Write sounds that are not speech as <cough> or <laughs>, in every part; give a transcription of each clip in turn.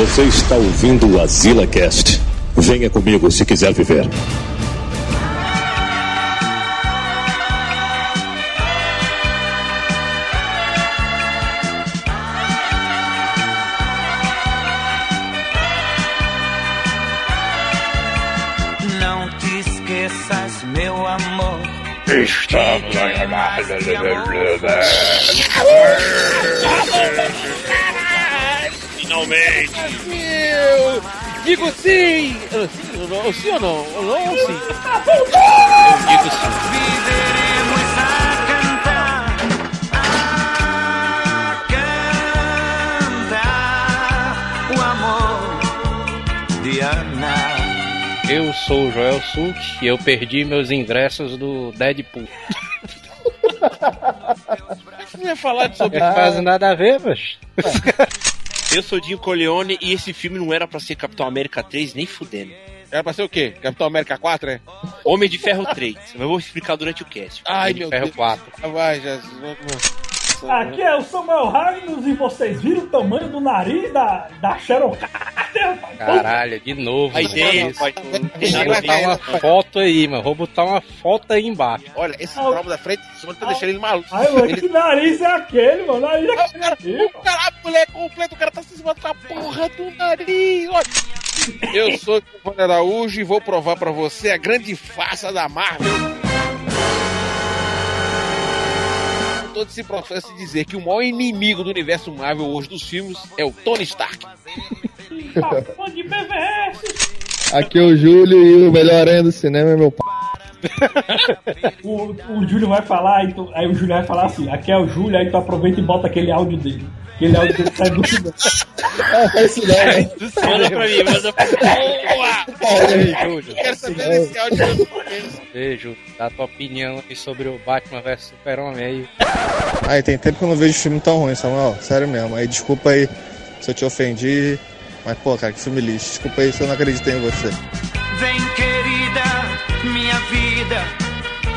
Você está ouvindo o Azila Cast. Venha comigo se quiser viver. Não te esqueças, meu amor. Estamos Finalmente! Eu digo sim! Sim ou não? Sim ou não? Ou não ou sim? Eu digo sim. Viveremos a cantar, a cantar o amor de Ana. Eu sou o Joel Suk e eu perdi meus ingressos do Deadpool. <laughs> Você não ia falar sobre. Não faz nada a ver, mas. Eu sou Dinho Corleone e esse filme não era pra ser Capitão América 3 nem fudendo. Era pra ser o quê? Capitão América 4, é? Homem de Ferro 3. Eu vou explicar durante o cast. Ai, Homem de meu Ferro Deus. 4. Vai, Jesus. Aqui é o Samuel Ragnos e vocês viram o tamanho do nariz da, da Sharon Carter? Caralho, de novo. Aí mano. tem, Isso. pode. Vou botar uma foto aí, mano. Vou botar uma foto aí embaixo. Olha, esse trauma da frente cima tá deixando ele maluco. Ai, mano, Ele- que nariz é aquele, mano? Nariz é aquele. O cara, a mulher completa, o cara tá se cima da porra do nariz. Olha. Eu sou o Giovanni Araújo e vou provar pra você a grande farsa da Marvel. Todo esse processo de dizer que o maior inimigo do universo Marvel hoje dos filmes é o Tony Stark. <laughs> Aqui é o Júlio e o melhor aranha do cinema é meu pai. <laughs> O, o Júlio vai falar, aí, tu- aí o Júlio vai falar assim: aqui é o Júlio, aí tu aproveita e bota aquele áudio dele. Aquele áudio dele sai do <laughs> Ah, esse não, né? Manda <laughs> pra mim, manda pra mim. Ei, Júlio. Quero saber desse áudio. Beijo. Dá tua opinião aí sobre o Batman vs Super-Homem aí. Aí tem tempo que eu não vejo filme tão ruim, Samuel. Sério mesmo. Aí desculpa aí se eu te ofendi. Mas, pô, cara, que filme lixo. Desculpa aí se eu não acreditei em você. Vem, querida, minha vida.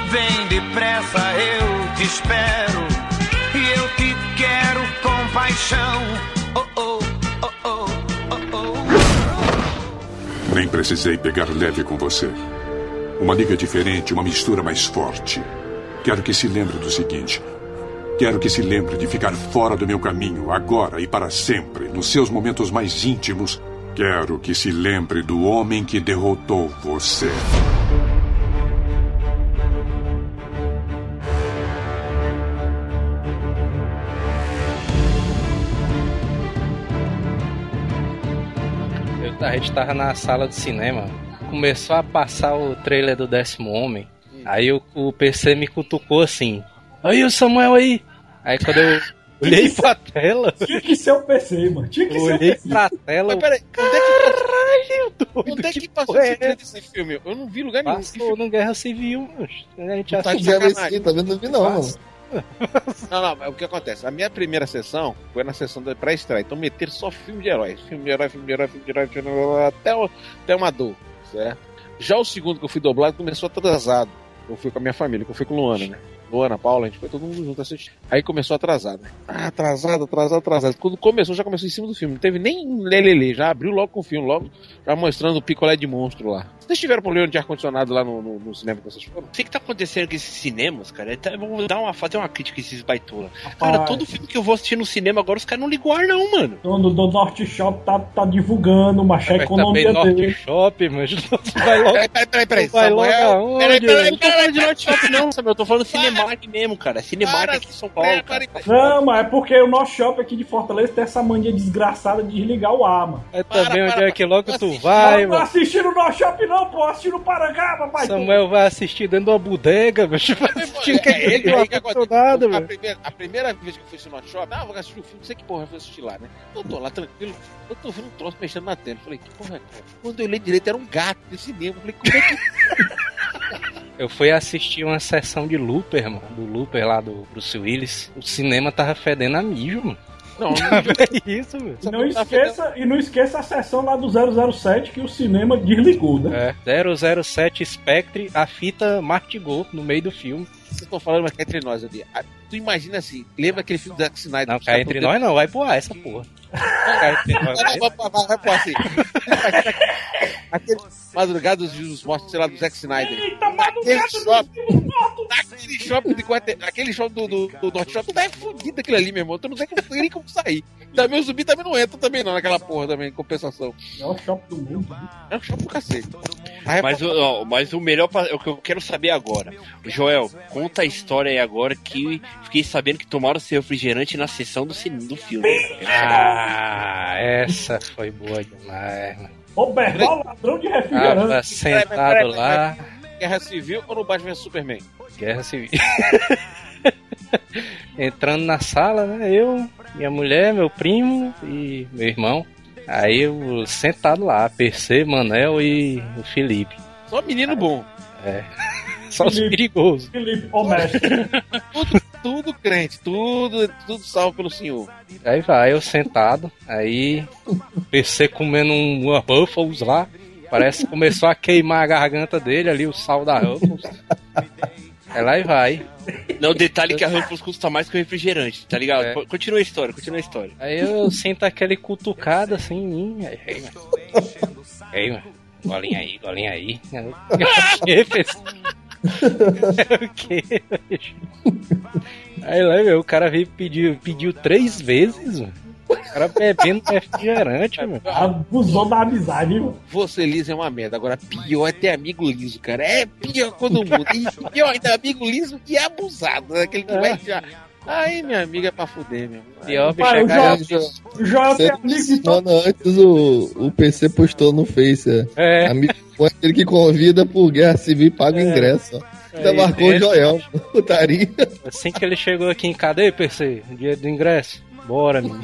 Vem depressa, eu te espero. E eu te quero com paixão. Nem precisei pegar leve com você. Uma liga diferente, uma mistura mais forte. Quero que se lembre do seguinte. Quero que se lembre de ficar fora do meu caminho, agora e para sempre, nos seus momentos mais íntimos. Quero que se lembre do homem que derrotou você. A gente tava na sala de cinema, começou a passar o trailer do Décimo Homem. Aí o, o PC me cutucou assim. Aí o Samuel aí. Aí quando eu olhei pra tela, Tinha que ser o PC, mano. Tinha que ser o olhei PC. pra tela. Mas peraí, onde é que, Caralho, doido, onde é que que passou porra esse é trailer desse filme? Eu não vi lugar nenhum. Passou no Guerra Civil, mano. A gente Tá de tá vendo? Não vi não, mano. <laughs> Não, não, mas o que acontece? A minha primeira sessão foi na sessão da pré-estreia. Então meteram só filme de heróis. Filme de herói, filme de herói, filme de herói, filme de herói até, o- até uma dor, certo? Já o segundo que eu fui dublado começou atrasado. Eu fui com a minha família, que eu fui com Luana, né? Luana, Paula, a gente foi todo mundo junto assistir. Aí começou atrasado, né? Ah, atrasado, atrasado, atrasado. Quando começou, já começou em cima do filme. Não teve nem lelele, já abriu logo com o filme, logo já mostrando o picolé de monstro lá. Vocês tiveram problema de ar-condicionado lá no, no- no cinema que vocês foram? O que que tá acontecendo com esses cinemas, cara? Tá- Vamos dar uma, fazer uma crítica a esses baitola. Cara, todo filme que eu vou assistir no cinema agora, os caras não ligam o ar, não, mano. O dono do Norte Shop tá, tá divulgando, mas a economia Norte dele. Shop, mas vai logo. Peraí, peraí, peraí, peraí. Vai logo peraí, peraí, Eu não tô falando de Norte Shop, não, Samuel. Eu tô falando Cinemark mesmo, cara. Cinemark aqui em São Paulo. pera, cara. Não, mas é porque o Norte Shop aqui de Fortaleza tem essa mania desgraçada de desligar o ar, mano. É Para, também onde é que logo tu vai, não mano. assistindo o Norte Shop, não, pô, assistindo o Parangaba, pai. Samuel vai assistir dentro de uma bodega, meu. Vai assistir que É, ele- nada, a, velho. primeira, a primeira vez que eu fui no Hot Shop, ah, vou assistir o filme, não sei que porra eu fui assistir lá, né? Eu tô lá tranquilo, eu tô vendo um troço mexendo na tela. Falei, que porra é cara? Quando eu olhei direito, era um gato desse cinema. Falei, como é que. Eu fui assistir uma sessão de Looper, mano. Do Looper lá do Bruce Willis. O cinema tava fedendo a mijo, mano. Não, <laughs> não É isso, velho. E não, esqueça, e não esqueça a sessão lá do 007 que o cinema desligou, né? É, 007 Spectre, a fita mastigou no meio do filme. vocês estão falando, mas cá entre nós ali. Ah, Tu imagina assim, lembra aquele filme do Zack Snyder? Não, cai tá entre nós não, vai pro ar essa porra. Cai entre nós. Não, não, vai, vai, vai, vai pôr assim. Imagina <laughs> aquele Madrugados dos Mortos, sei lá, do Zack Snyder. Eita, Naquele madrugada shopping, naquele shopping de quarta, aquele shopping do, do, do Norte Shopping, tá fudido aquilo ali, meu irmão. Tu não tem como, nem como sair. Também o zumbi também não entra também não, naquela porra também, em compensação. É o shopping do mundo. É um shopping do cacete. Aí, Mas, o- ó, mas o melhor, pra- é o que eu quero saber agora. Joel, conta a história aí agora que fiquei sabendo que tomaram seu refrigerante na sessão do, do filme. Ah, essa foi boa demais. mano. Ô, Berval, ladrão de refrigerante. Tava sentado lá, Guerra Civil ou no Batman vs Superman? guerra civil. <laughs> Entrando na sala, né? Eu, minha mulher, meu primo e meu irmão. Aí eu sentado lá, PC, Manel e o Felipe. Só menino bom. <laughs> Só os Felipe. perigosos. Felipe, ô mestre. <laughs> Tudo, crente, tudo, tudo salvo pelo Senhor. Aí vai, eu sentado, aí PC comendo um, uma Ruffles lá. Parece que começou a queimar a garganta dele ali, o sal da Ruffles. Aí lá e vai. Não, o detalhe é que a Ruffles custa mais que o refrigerante, tá ligado? É. Co- Continua a história, continua a história. Aí eu sinto aquele cutucado assim em mim. Aí, ei, mano. Ei, mano. Golinha aí, golinha aí. <laughs> PC? <laughs> o que? Aí lá, meu, o cara veio pedir, pediu três vezes, mano. O cara bebendo refrigerante, mano. Abusou da amizade, viu? Você liso é uma merda. Agora, pior é ter amigo liso, cara. É pior quando muda. E pior ainda, amigo liso que é abusado. né? Aquele que vai já. Aí, minha amiga, é pra fuder, meu. Pior, bicho, Pai, é Joel tem amigo de todo antes o, o PC postou no Face. É. É, Amigo é aquele que convida por guerra civil e paga o ingresso. ó. Ainda Aí, marcou o Joel. <laughs> Putaria. assim que ele chegou aqui em cadeia, PC, dia do ingresso. Bora, menino.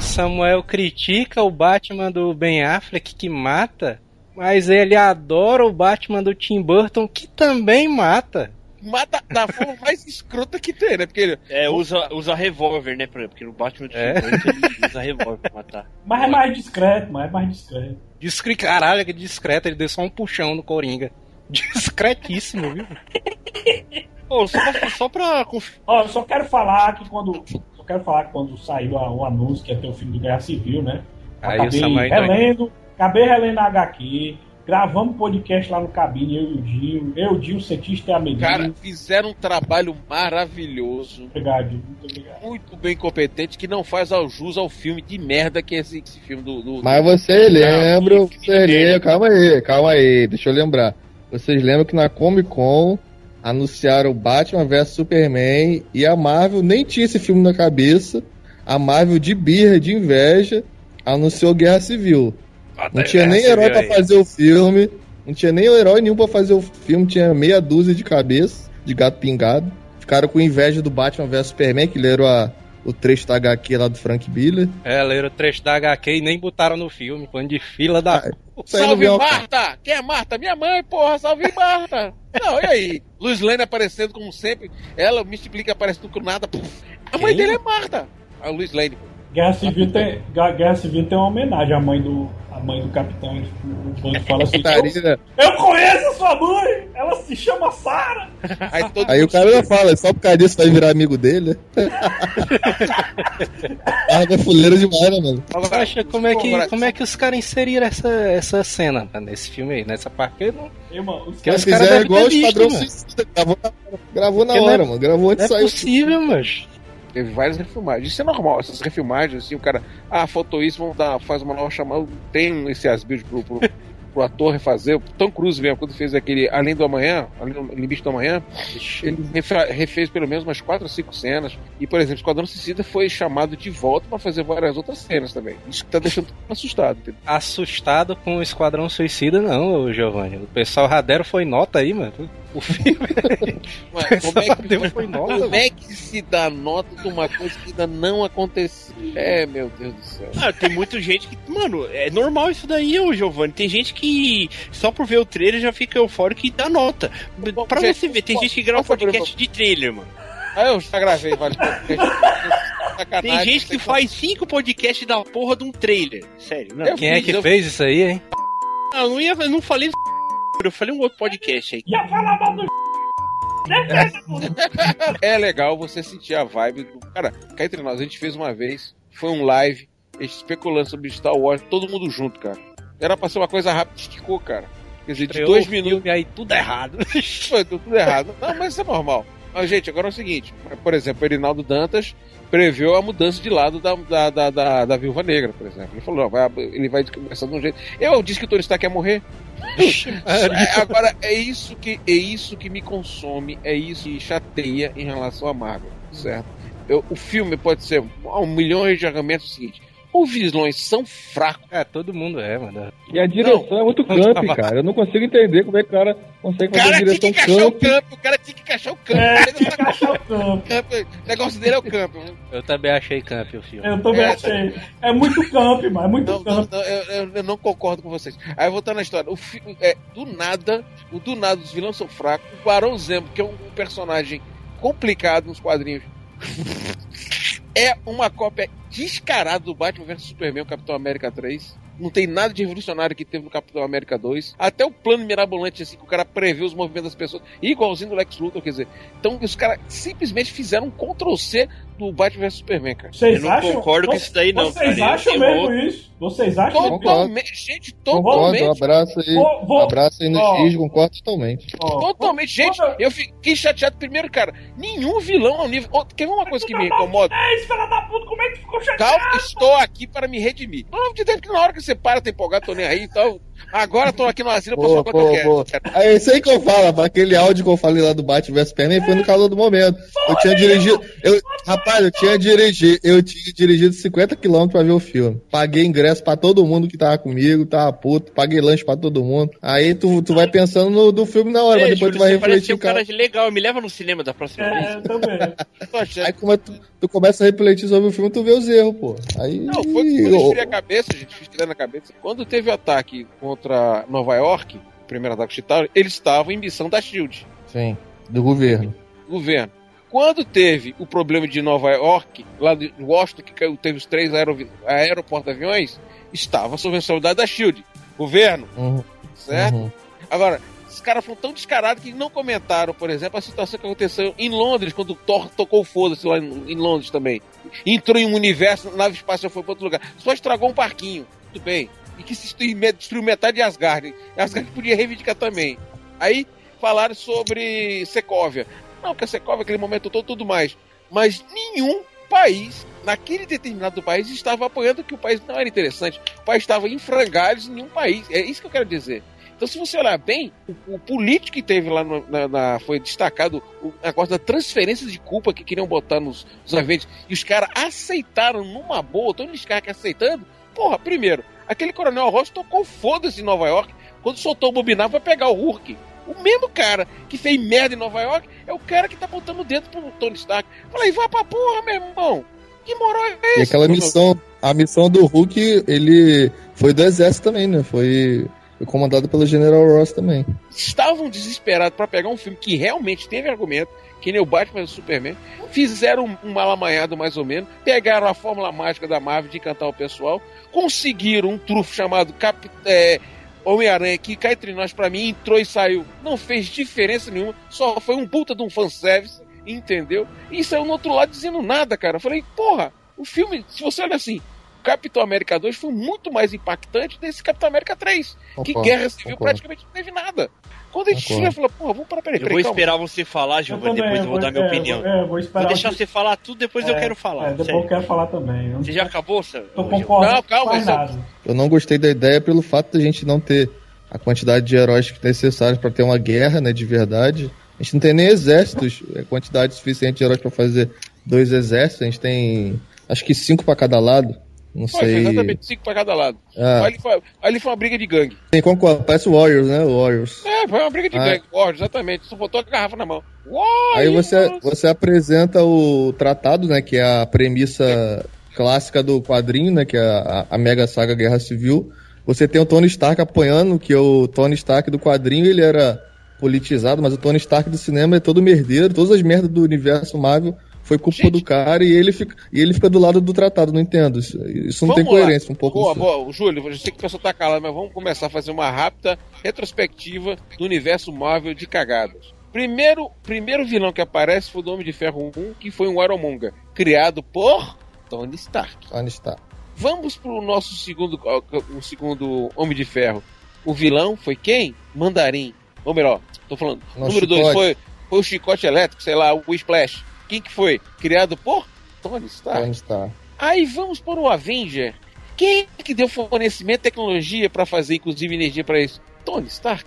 Samuel critica o Batman do Ben Affleck que mata, mas ele adora o Batman do Tim Burton que também mata. Mata da forma mais escrota que tem, né? Porque ele. É, usa, usa revólver, né? Porque no Batman do É. Ele usa revólver pra matar. Mas é mais discreto, mas é mais discreto. Discre... Caralho, que discreto, ele deu só um puxão no Coringa. <laughs> Discretíssimo, viu? <laughs> Pô, só pra, só pra Ó, eu só quero falar que quando. Só quero falar que quando saiu a- o anúncio que ia ter o filme do Guerra Civil, né? Aí acabei ainda- relendo, acabei relendo a HQ, gravamos podcast lá no cabine, eu e o Gil, eu, o Gil, o cientista e a Melina. Cara, fizeram um trabalho maravilhoso. obrigado, Gil, muito obrigado. Muito bem competente, que não faz ao jus ao filme de merda que é esse, esse filme do. do- Mas você lembra, você lembra, calma aí, calma aí, deixa eu lembrar. Vocês lembram que na Comic Con anunciaram Batman vs Superman e a Marvel nem tinha esse filme na cabeça. A Marvel de birra, de inveja, anunciou Guerra Civil. Não tinha nem herói pra fazer o filme, não tinha nem herói nenhum pra fazer o filme, tinha meia dúzia de cabeça, de gato pingado. Ficaram com inveja do Batman vs Superman, que leram a, o trecho da HQ lá do Frank Miller. É, leram o trecho da HQ e nem botaram no filme, falando de fila da. Ah, Salve Marta! Quem é Marta? Minha mãe, porra! Salve Marta! Não, e aí? Luiz Lane aparecendo como sempre. Ela, o Mystic Blink aparecendo com nada. Puf. A mãe Quem? dele é Marta. A Luiz Lane. Guerra Civil tem, Guerra Civil tem uma homenagem à mãe do, à mãe do capitão. ele- O Bando fala assim: eu, eu conheço a sua mãe! Ela se chama Sarah! Aí, Aí o cara já fala, só por causa disso vai virar amigo dele. né? <laughs> é fuleiro demais, né, mano? Agora, Acha como é que, como é que os caras inseriram essa, essa cena nesse filme aí, nessa parte? Eu não, Irmão, os caras fizeram devem igual o Esquadrão mano. Suicida, gravou na hora, gravou na é- hora, mano. Gravou antes não de é sair o possível, mas. Teve várias refilmagens. Isso é normal, essas refilmagens, assim, o cara. Ah, faltou isso, vamos dar, faz uma nova chamada. Tem esse asbuild pro, pro, <laughs> pro ator refazer. O Tom Cruise mesmo, quando fez aquele Além do Amanhã, Além do Limite do Amanhã, ele refe- refez pelo menos umas 4 ou 5 cenas. E, por exemplo, Esquadrão Suicida foi chamado de volta pra fazer várias outras cenas também. Isso que tá deixando todo mundo assustado. entendeu? Assustado com o Esquadrão Suicida, não, Giovanni. O pessoal Radero foi nota aí, mano. O filme <laughs> como é que, deu foi nota. como é que se dá nota de uma coisa que ainda não aconteceu? É, meu Deus do céu. Ah, tem muita gente que. Mano, é normal isso daí, ô Giovanni. Tem gente que só por ver o trailer já fica eufórico e dá nota. Pra gente, você ver, tem gente que grava podcast de trailer, mano. Ah, eu já gravei, vale. Tem gente que faz cinco podcasts da porra de um trailer. Sério, não. Quem é que eu fez isso aí, hein? Ah, eu não ia, eu não falei eu falei um outro podcast aí. Ia falar mal do <laughs> É legal você sentir a vibe do. Cara, cá entre nós, a gente fez uma vez, foi um live, a gente especulando sobre Star Wars, todo mundo junto, cara. Era pra ser uma coisa rápida, esticou, cara. Quer dizer, de dois minutos. filme, aí tudo errado. <laughs> Foi tudo errado. Não, mas isso é normal. Mas, gente, agora é o seguinte: por exemplo, o Erinaldo Dantas preveu a mudança de lado da, da, da, da, da Viúva Negra, por exemplo. Ele falou: não, vai, ele vai começar de um jeito. Eu disse que o Tony Stark ia morrer. <laughs> É, agora, é isso, que, é isso que me consome, é isso que chateia em relação a Marvel, certo? Eu- o filme pode ser um milhão de argumentos é o seguinte. Os vilões são fracos. É, todo mundo é, mano. E a direção é muito camp, cara. Eu não consigo entender como é que o cara consegue O fazer cara a tinha direção que encaixar o camp. campo, o cara tinha que encaixar o campo. É, não que tá- achar o campo. <laughs> O negócio dele é o campo. Eu também achei camp o filme. Eu também É. achei. É muito camp, mas é muito Não, não, camp. não, eu, eu- eu não concordo com vocês. Aí voltando na história, o fi- é, do nada, o do nada os vilões são fracos. O Barão Zemo, que é um personagem complicado nos quadrinhos, <laughs> é uma cópia descarada do Batman vs Superman, Capitão América 3. Não tem nada de revolucionário que teve no Capitão América 2. Até o plano mirabolante, assim, que o cara prevê os movimentos das pessoas, igualzinho do Lex Luthor, quer dizer. Então, os caras simplesmente fizeram um Ctrl-C do Batman vs Superman, cara. Vocês Eu não acham? concordo com isso daí, não, Vocês cara. acham mesmo vou- isso? Vocês acham? Concordo. Totalmente, gente, Concordo, um totalmente. abraço aí. Vou- vou- abraço aí no ó. X, concordo totalmente. Ó, Totalmente, gente, quando- eu fiquei chateado primeiro, cara. Nenhum vilão ao nível. Ô, Quer ver uma coisa que me incomoda? É isso, filha da puta, como é que ficou chateado? Calma, estou aqui para me redimir. No nome de Deus, que na hora que você para, tá empolgado, tô nem aí, então. Agora tô aqui no asilo pra Boa, falar quanto eu boa, quero. É isso aí que eu falo, rapaz. aquele áudio que eu falei lá do Batman vs Superman foi no calor do momento. Eu tinha dirigido. Eu, rapaz, eu tinha dirigido, eu tinha dirigido 50 km pra ver o filme. Paguei ingresso pra todo mundo que tava comigo, tava puto, paguei lanche pra todo mundo. Aí tu, tu vai pensando no do filme na hora, Ei, mas depois Júlio, tu vai refletir um cara. cara legal. Me leva no cinema da próxima É, vez. eu também. <laughs> Aí como é tu, tu começa a refletir sobre o filme, tu vê os erros, pô. Aí. Não, foi quando eu esfriei a cabeça, gente, na cabeça. Quando teve o ataque contra Nova York, o primeiro ataque Chitauri, eles estavam em missão da SHIELD, Sim, do governo. governo. Quando teve o problema de Nova York, lá de Washington, que caiu, teve os três aerovi- aeroporto-aviões, estava sob a responsabilidade da SHIELD, governo, Uhum, certo? uhum. Agora, os caras foram tão descarados que não comentaram, por exemplo, a situação que aconteceu em Londres, quando o Thor tocou foda-se lá em, em Londres também. Entrou em um universo, nave espacial foi para outro lugar. Só estragou um parquinho, tudo bem. E que se destruiu, metade de Asgard. Asgard podia reivindicar também. Aí falaram sobre Secóvia. Não, que a Secóvia, aquele momento todo, tudo mais. Mas nenhum país, naquele determinado país, estava apoiando que o país não era interessante. O país estava em frangalhos em nenhum país. É isso que eu quero dizer. Então, se você olhar bem, o, o político que teve lá no- na, na- foi destacado o negócio da transferência de culpa que queriam botar nos, nos. E os caras aceitaram numa boa, Tony Stark aceitando. Porra, primeiro, aquele coronel Ross tocou foda-se em Nova York quando soltou o bobinar pra pegar o Hulk. O mesmo cara que fez merda em Nova York é o cara que tá botando o dedo pro Tony Stark. Falei, vai pra porra, meu irmão. Que moral é E essa? aquela missão, a missão do Hulk, ele foi do exército também, né? Foi, comandado pelo General Ross também. estavam desesperados pra pegar um filme que realmente teve argumento, que nem o Batman e o Superman, fizeram um, malamanhado mais ou menos, pegaram a fórmula mágica da Marvel de encantar o pessoal, conseguiram um trufo chamado Cap, é, Homem-Aranha, que cá entre nós, pra mim, entrou e saiu, não fez diferença nenhuma, só foi um puta de um fanservice, entendeu? E saiu no outro lado dizendo nada, cara. Eu falei, porra, o filme, se você olha assim, Capitão América 2 foi muito mais impactante desse Capitão América 3 que Concordo, Guerra Civil concordo. praticamente não teve nada. Quando a gente chega fala, porra, vamos parar, peraí, Eu vou peraí, calma. esperar você falar, Eu Giovanni, depois eu vou dar minha é, opinião. É, vou esperar. Vou deixar você- você falar tudo, depois eu é, quero falar. É, depois sério. eu quero falar também. Eu Você já acabou, seu? tô concordando Não, calma, nada. Eu não gostei da ideia pelo fato da gente não ter a quantidade de heróis necessários para ter uma guerra, né, de verdade. A gente não tem nem exércitos, é, quantidade suficiente de heróis para fazer dois exércitos. A gente tem, acho que cinco para cada lado. Não foi sei. exatamente cinco pra cada lado. Ah, Ali, foi, ali foi uma briga de gangue. sim, concordo. Parece Warriors, né? Warriors. É, foi uma briga de Ah. gangue. Ó, exatamente. Só botou a garrafa na mão. Uau, Aí você, você apresenta o tratado, né? Que é a premissa clássica do quadrinho, né? Que é a, a mega saga Guerra Civil. Você tem o Tony Stark apoiando, que o Tony Stark do quadrinho ele era politizado, mas o Tony Stark do cinema é todo merdeiro. Todas as merdas do universo Marvel foi culpa Gente. do cara e ele fica, e ele fica do lado do tratado. Não entendo. Isso, isso não tem Vamos lá. coerência um pouco. Boa, boa. Júlio, eu sei que o pessoal tá calado, mas vamos começar a fazer uma rápida retrospectiva do universo Marvel de cagadas. Primeiro, primeiro vilão que aparece foi o do Homem de Ferro 1, que foi um Ironmonger, criado por Tony Stark. Onde está? Vamos pro nosso segundo, o segundo Homem de Ferro. O vilão foi quem? Mandarim. Ou melhor, tô falando. Nosso número 2 chicote. foi, foi o chicote elétrico, sei lá, o Splash. Quem que foi? Criado por Tony Stark. Onde está? Aí vamos para o Avenger. Quem é que deu fornecimento de tecnologia para fazer, inclusive, energia para isso? Tony Stark.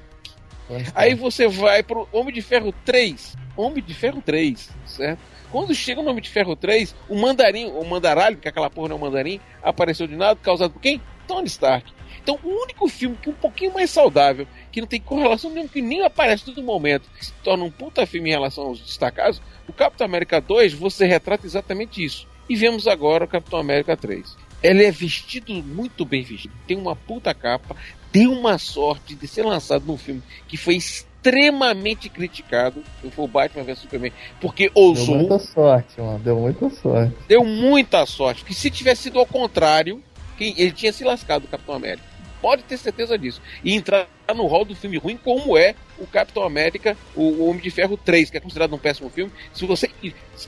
Aí você vai pro Homem de Ferro 3. Homem de Ferro 3, certo? Quando chega no Homem de Ferro 3, o mandarim, o mandaralho, que aquela porra não é um mandarim, apareceu de nada, causado por quem? Tony Stark. Então, o único filme que é um pouquinho mais saudável, que não tem correlação nenhuma, que nem aparece todo momento, que se torna um puta filme em relação aos destacados, o Capitão América 2, você retrata exatamente isso. E vemos agora o Capitão América 3. Ele é vestido muito bem vestido, tem uma puta capa, deu uma sorte de ser lançado num filme que foi extremamente criticado, que foi o Batman vs Superman, porque Deu ousou, muita sorte, mano. Deu muita sorte. deu muita sorte. Que se tivesse sido ao contrário, que ele tinha se lascado, o Capitão América. Pode ter certeza disso. E entrar no rol do filme ruim, como é o Capitão América, o, Homem de Ferro 3, que é considerado um péssimo filme. Se você.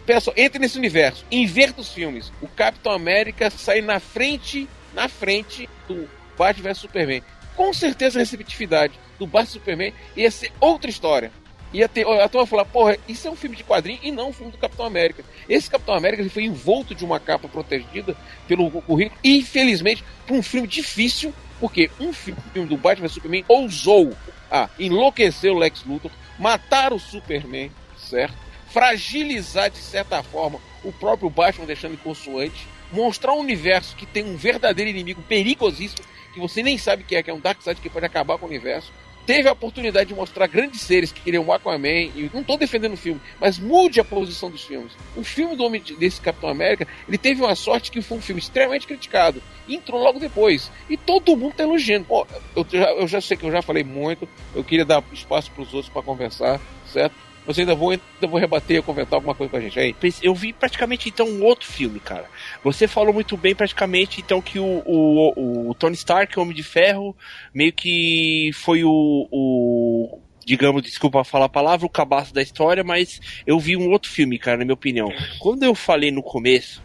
Peça, entre nesse universo, inverta os filmes. O Capitão América sai na frente, na frente do Batman vs Superman. Com certeza a receptividade do Batman Superman ia ser outra história. Ia ter, a turma falar, porra, isso é um filme de quadrinho e não um filme do Capitão América. Esse Capitão América ele foi envolto de uma capa protegida pelo currículo, e infelizmente, por um filme difícil, porque um fi- filme do Batman Superman ousou a enlouquecer o Lex Luthor, matar o Superman, certo? Fragilizar de certa forma o próprio Batman, deixando inconsoante, mostrar um universo que tem um verdadeiro inimigo perigosíssimo, que você nem sabe que é, que é um Darkseid que pode acabar com o universo teve a oportunidade de mostrar grandes seres que queriam o Aquaman, e não estou defendendo o filme, mas mude a posição dos filmes. O filme do homem de- desse Capitão América, ele teve uma sorte que foi um filme extremamente criticado, entrou logo depois, e todo mundo está elogiando. Pô, eu, já, eu já sei que eu já falei muito, eu queria dar espaço para os outros para conversar, certo? Mas ainda vou, ainda vou rebater comentar alguma coisa com a gente aí. Eu vi praticamente então um outro filme, cara. Você falou muito bem praticamente então que o, o, o Tony Stark, Homem de Ferro, meio que foi o, o digamos, desculpa falar a palavra, o cabaço da história, mas eu vi um outro filme, cara, na minha opinião. Quando eu falei no começo,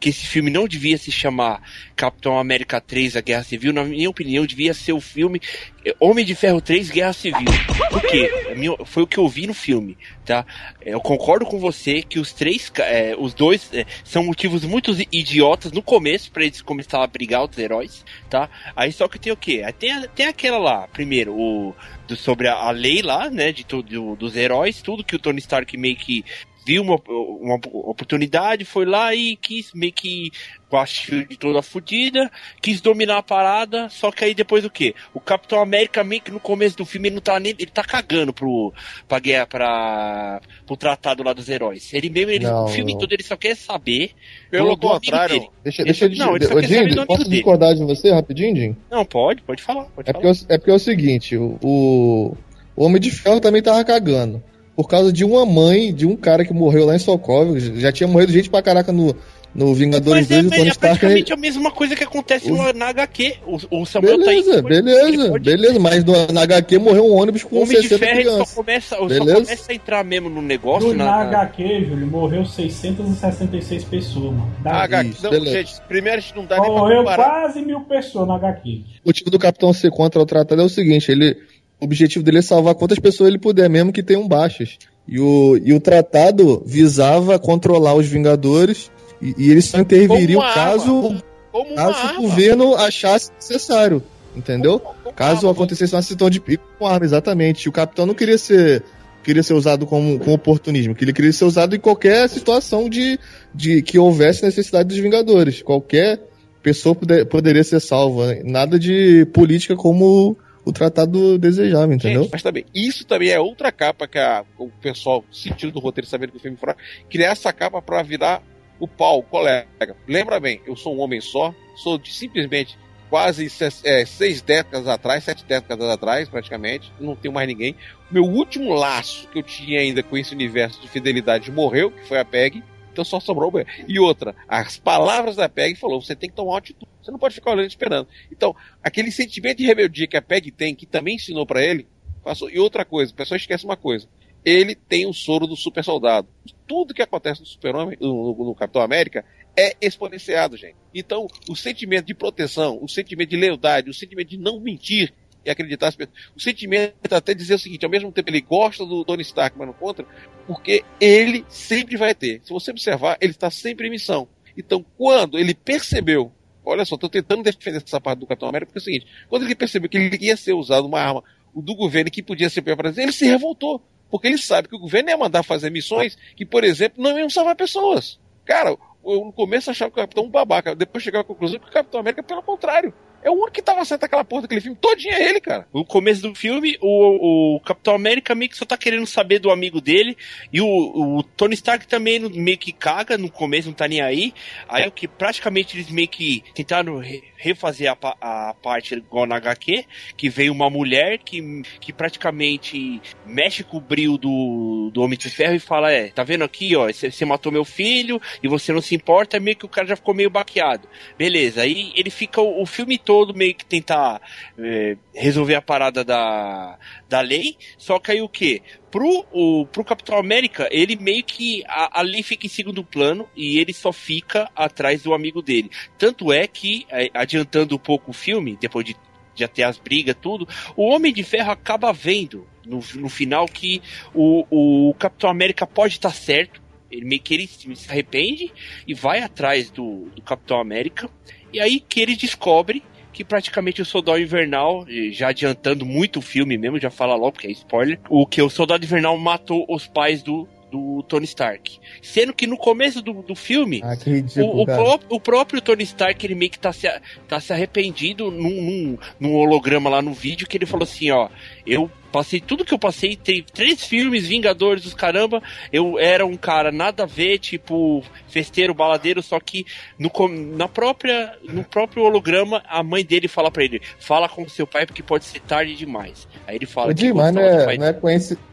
que esse filme não devia se chamar Capitão América 3, A Guerra Civil, na minha opinião, devia ser o filme eh, Homem de Ferro 3, Guerra Civil. Por quê? É Foi o que eu vi no filme, tá? Eu concordo com você que os três, eh, os dois, eh, são motivos muito idiotas no começo pra eles começarem a brigar os heróis, tá? Aí só que tem o quê? Tem, tem aquela lá, primeiro, o do- sobre a, a lei lá, né, de tudo dos heróis, tudo que o Tony Stark meio que viu uma, uma oportunidade, foi lá e quis meio que com a Shield toda fodida, quis dominar a parada, só que aí depois o quê? O Capitão América meio que no começo do filme ele não tá nem, ele tá cagando pro pra guerra, pra pro tratado lá dos heróis. Ele mesmo, ele, Não, o filme não. todo ele só quer saber Pelo contrário, dele. Deixa, Ele- deixa eu não, ele só Ô, quer saber do Jim, posso dele. discordar de você rapidinho, Jim? Não, pode, pode falar, pode É falar. porque, é porque é o seguinte, o, o o Homem de Ferro também tava cagando. Por causa de uma mãe de um cara que morreu lá em Sokovia. Já tinha morrido gente pra caraca no, no Vingadores Mas é, 2 e o Tony é Stark. praticamente a mesma coisa que acontece O- na HQ. O, o Samuel tá Beleza, aí. pode- ele beleza, pode- beleza. Mas no- na HQ morreu um ônibus O com Homem de 60 Ferro ele só crianças. começa, só Beleza? começa a entrar mesmo no negócio. No, na- na na- HQ, Júlio, morreu 666 pessoas, mano. Da Ah, HQ, Isso, não, beleza. gente, primeiro a gente não dá nem pra Morreu comparar. quase mil pessoas na HQ. O motivo do Capitão ser contra o tratado é o seguinte, ele, o objetivo dele é salvar quantas pessoas ele puder, mesmo que tenham baixas. E o, e o tratado visava controlar os Vingadores e, e eles só interviriam Como uma caso, Como caso o governo achasse necessário. Entendeu? Como uma Caso arma. acontecesse uma situação de pico com arma, exatamente. E o capitão não queria ser queria ser usado como, como oportunismo, que ele queria ser usado em qualquer situação de, de que houvesse necessidade dos Vingadores. Qualquer pessoa poder- poderia ser salva. Nada de política como o tratado desejava, entendeu? Gente, mas também, isso também é outra capa que a- o pessoal sentiu do roteiro, sabendo que o filme foi criar essa capa pra virar o pau, o colega. Lembra bem, eu sou um homem só, sou de simplesmente quase se- é, seis décadas atrás, sete décadas atrás, praticamente, não tenho mais ninguém. Meu último laço que eu tinha ainda com esse universo de fidelidade morreu, que foi a PEG, então só sobrou. E outra, as palavras da PEG falou: você tem que tomar uma atitude, você não pode ficar olhando esperando. Então, aquele sentimento de rebeldia que a PEG tem, que também ensinou pra ele, passou. E outra coisa, o pessoal esquece uma coisa. ele tem o soro do super soldado. Tudo que acontece no Super-Homem, no, no, Capitão América, é exponenciado, gente. Então, o sentimento de proteção, o sentimento de lealdade, o sentimento de não mentir e acreditar, o sentimento até dizer o seguinte, ao mesmo tempo ele gosta do Tony Stark, mas não contra, porque ele sempre vai ter. Se você observar, ele está sempre em missão. Então, quando ele percebeu, olha só, estou tentando defender essa parte do Capitão América, porque é o seguinte, quando ele percebeu que ele ia ser usado uma arma do governo que podia ser para ele se revoltou. Porque ele sabe que o governo ia mandar fazer missões que, por exemplo, não iam salvar pessoas. Cara, eu no começo achava que o Capitão um babaca, depois chegava à conclusão que o Capitão América, pelo contrário, é o único que tava certo aquela porra daquele filme. Todinha é ele, cara. No começo do filme, o, o Capitão América meio que só tá querendo saber do amigo dele. E o, o Tony Stark também meio que caga no começo, não tá nem aí. Aí o que praticamente eles meio que tentaram refazer a, a parte igual na HQ, que vem uma mulher que, que praticamente mexe com o brilho do, do Homem de Ferro e fala: É, tá vendo aqui, ó, você matou meu filho e você não se importa, meio que o cara já ficou meio baqueado. Beleza, aí ele fica o, o filme todo meio que tentar é, resolver a parada da, da lei, só que aí o que? Pro, o, pro Capitão América, ele meio que. A, a lei fica em segundo plano e ele só fica atrás do amigo dele. Tanto é que, é, adiantando um pouco o filme, depois de já ter as brigas, tudo, o Homem de Ferro acaba vendo no, no final que o, o Capitão América pode estar tá certo. Ele meio que ele se arrepende e vai atrás do, do Capitão América. E aí que ele descobre que praticamente o Soldado Invernal, já adiantando muito o filme mesmo, já fala logo, porque é spoiler, o que o Soldado Invernal matou os pais do do Tony Stark. Sendo que no começo do, do filme, ah, ridículo, o, o, pró o, próprio Tony Stark, ele meio que tá se, tá se arrependido num, num, num holograma lá no vídeo, que ele falou assim, ó, eu passei tudo que eu passei, tem três filmes, Vingadores, os caramba, eu era um cara nada a ver, tipo, festeiro, baladeiro, só que no, na própria, no próprio holograma, a mãe dele fala para ele, fala com seu pai porque pode ser tarde demais. Aí ele fala... Demais não é, não, é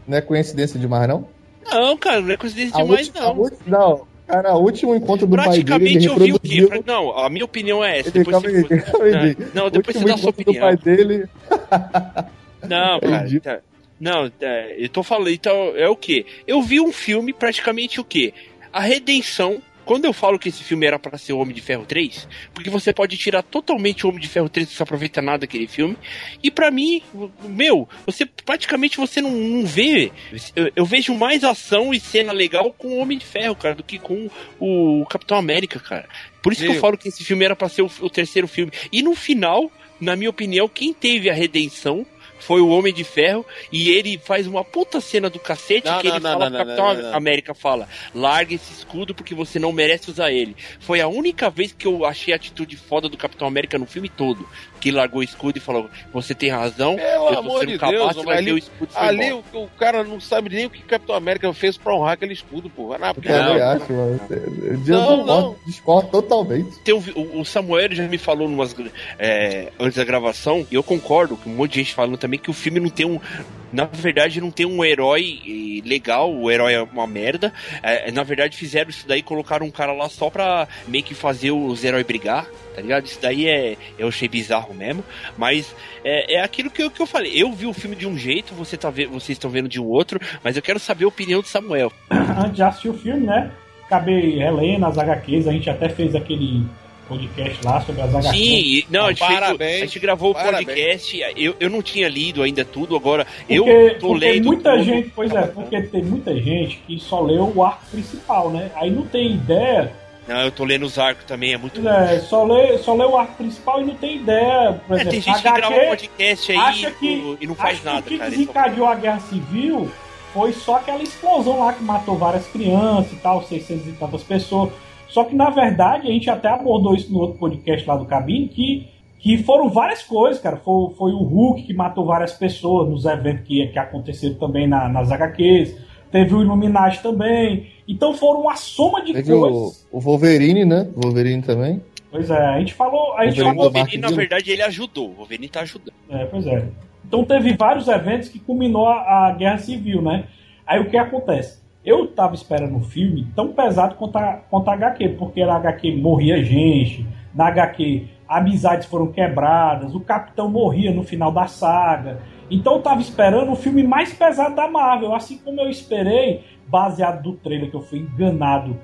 não é coincidência demais, não? Não, cara, não é coincidência a demais, última, não. não. Cara, o último encontro do pai dele, ele eu vi o quê? Não, a minha opinião é essa. Ele, depois você... aí, não, depois você dá a sua opinião. Do pai dele... Não, <laughs> cara. Tá. Não, é, eu tô falando, então é o que? Eu vi um filme praticamente o que? A redenção. Quando eu falo que esse filme era para ser o Homem de Ferro 3, porque você pode tirar totalmente o Homem de Ferro 3 não se aproveita nada daquele filme. E para mim, meu, você praticamente você não, não vê. Eu, eu, vejo mais ação e cena legal com o Homem de Ferro, cara, do que com o Capitão América, cara. Por isso meu. que eu falo que esse filme era para ser o, o terceiro filme. E no final, na minha opinião, quem teve a redenção foi o Homem de Ferro e ele faz uma puta cena do cacete não, que não, ele não, fala, não, Capitão América fala, larga esse escudo porque você não merece usar ele. Foi a única vez que eu achei a atitude foda do Capitão América no filme todo que largou o escudo e falou: Você tem razão, Pelo eu amor de capaz, Deus, ali, o escudo ali o, o, cara não sabe nem o que o Capitão América fez pra honrar aquele escudo, pô. Não, porque eu não, acho, mano. Eu não, discordo totalmente. Tem o, o Samuel já me falou numas, é, antes da gravação, e eu concordo com um monte de gente falando também que o filme não tem um. Na verdade, não tem um herói legal, o herói é uma merda. É, na verdade, fizeram isso daí, colocaram um cara lá só pra meio que fazer os heróis brigar tá ligado? Isso daí é, eu achei bizarro mesmo, mas é, é aquilo que eu, que eu falei. Eu vi o filme de um jeito, você tá vocês estão vendo de um outro, mas eu quero saber a opinião do Samuel. Antes de assistir o filme, né? Acabei relendo as HQs, a gente até fez aquele podcast lá sobre as HQs. Sim, não, a gente, fez, a gente gravou o podcast, eu, eu não tinha lido ainda tudo, agora porque, eu tô lendo. muita tudo. gente, pois é, porque tem muita gente que só leu o arco principal, né? Aí não tem ideia não, eu tô lendo os arcos também, é muito É, só lê, só lê o arco principal e não tem ideia. Por é, exemplo, tem gente HQ, que grava um podcast aí que, e não faz nada, que o que desencadeou a guerra civil foi só aquela explosão lá que matou várias crianças e tal, 600 e tantas pessoas. Só que na verdade a gente até abordou isso no outro podcast lá do Cabine, que, que foram várias coisas, cara. Foi, foi o Hulk que matou várias pessoas nos eventos que, que aconteceram também na, nas HQs. Teve o Illuminati também. Então foram uma soma de Teve coisas. O, o Wolverine, né? O Wolverine também. Pois é, a gente falou. A gente o Wolverine, na verdade, ele ajudou. O Wolverine tá ajudando. É, pois é. Então teve vários eventos que culminou a, a Guerra Civil, né? Aí o que acontece? Eu tava esperando um filme tão pesado quanto a, quanto a HQ, porque na HQ morria gente, na HQ amizades foram quebradas, o capitão morria no final da saga. Então eu tava esperando o filme mais pesado da Marvel, assim como eu esperei, baseado do trailer que eu fui enganado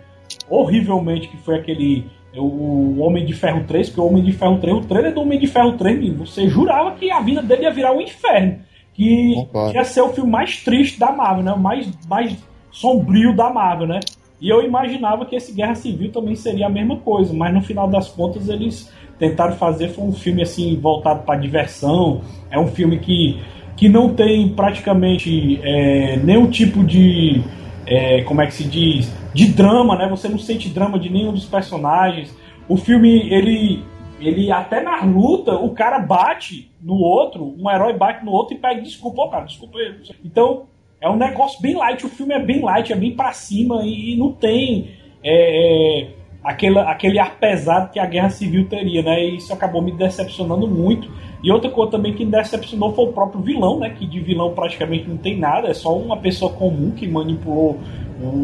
horrivelmente, que foi aquele o Homem de Ferro 3, porque o Homem de Ferro 3, o trailer do Homem de Ferro 3, você jurava que a vida dele ia virar um inferno. Que Concordo. ia ser o filme mais triste da Marvel, né? O mais, mais sombrio da Marvel, né? E eu imaginava que esse Guerra Civil também seria a mesma coisa, mas no final das contas eles tentaram fazer foi um filme assim voltado para diversão. É um filme que, que não tem praticamente é, nenhum tipo de é, como é que se diz de drama, né? Você não sente drama de nenhum dos personagens. O filme ele ele até na luta o cara bate no outro, um herói bate no outro e pede desculpa, cara, desculpa. Então é um negócio bem light, o filme é bem light, é bem para cima e não tem é, é, aquele, aquele ar pesado que a Guerra Civil teria, né? E isso acabou me decepcionando muito. E outra coisa também que me decepcionou foi o próprio vilão, né? Que de vilão praticamente não tem nada, é só uma pessoa comum que manipulou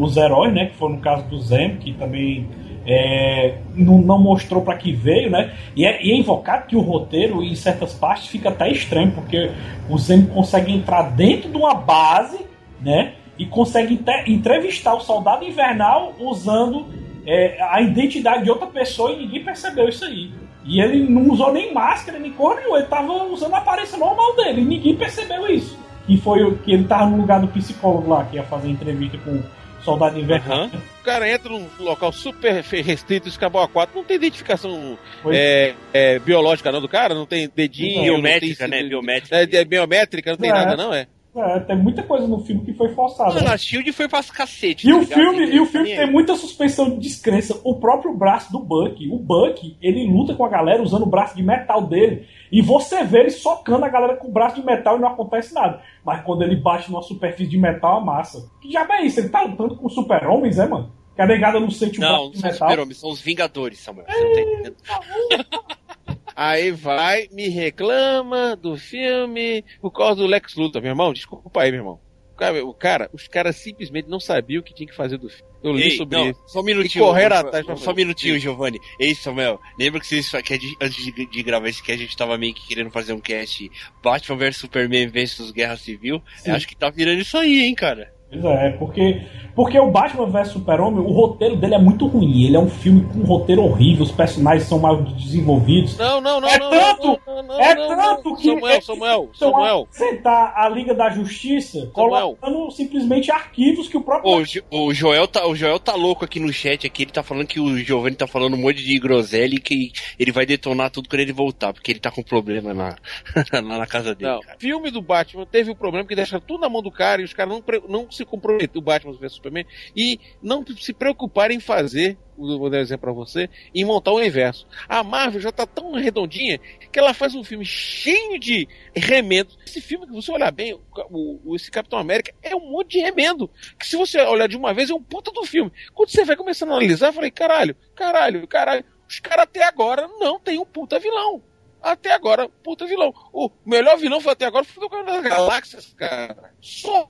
os heróis, né? Que foi no caso do Zem, que também é, não, não, mostrou para que veio, né? E é, e é, invocado que o roteiro, em certas partes, fica até estranho, porque o Zemo consegue entrar dentro de uma base, né? E consegue entrevistar o soldado invernal usando é, a identidade de outra pessoa e ninguém percebeu isso aí. E ele não usou nem máscara, nem cor ele tava usando a aparência normal dele, e ninguém percebeu isso. Que foi que ele tava no lugar do psicólogo lá, que ia fazer entrevista com Soldado Invernal. Uhum. O cara entra num local super restrito, escapou a quatro, não tem identificação é, é, biológica não do cara, não tem dedinho, biométrica, tem, né? Biométrica. É, é, biométrica, não tem é. nada não, é. É, tem muita coisa no filme que foi forçada. Não, a Shield foi pra cacete. E tá o filme, e o filme tem muita suspensão de descrença. O próprio braço do Buck. O Buck, ele luta com a galera usando o braço de metal dele. E você vê ele socando a galera com o braço de metal e não acontece nada. Mas quando ele bate numa superfície de metal, amassa. Que já é isso? Ele tá lutando com super-homens, é, mano? Que a negada não sente o braço de metal. Não, são super-homens, são os Vingadores, Samuel. Você não tá entendendo. Aí vai, me reclama do filme por causa do Lex Luthor, meu irmão. Desculpa aí, meu irmão. O cara, os caras simplesmente não sabiam o que tinha que fazer do filme. Eu li Ei, sobre não, isso. Só um minutinho. E correram atrás Só um minutinho, Giovanni. Ei, Samuel, lembra que, vocês, que antes de, de, gravar esse cast, a gente tava meio que querendo fazer um cast Batman vs Superman versus Guerra Civil? Eu acho que tá virando isso aí, hein, cara. Pois é, porque, porque o Batman vs Super-Homem, o roteiro dele é muito ruim. Ele é um filme com um roteiro horrível, os personagens são mal desenvolvidos. Não, não, não, é não, tanto, não, não, é tanto que Samuel, Samuel, Samuel. sentar a Liga da Justiça Samuel. colocando simplesmente arquivos que o próprio. O, o, Joel tá, o Joel tá louco aqui no chat, aqui ele tá falando que o Giovanni tá falando um monte de groselha e que ele vai detonar tudo quando ele voltar, porque ele tá com problema na, <laughs> lá na casa dele. Não, filme do Batman teve um problema que deixa tudo na mão do cara e os caras não, não se comprometer o Batman vs Superman e não se preocupar em fazer, vou exemplo para você, em montar o inverso. A Marvel já tá tão redondinha que ela faz um filme cheio de remendos. Esse filme, que você olhar bem, o, o, esse Capitão América é um monte de remendo. Que se você olhar de uma vez, é um puta do filme. Quando você vai começando a analisar, eu falei, caralho, caralho, caralho. Os caras até agora não tem um puta vilão até agora, puta vilão. O melhor vilão foi até agora foi o Guardião das Galáxias, cara. Só.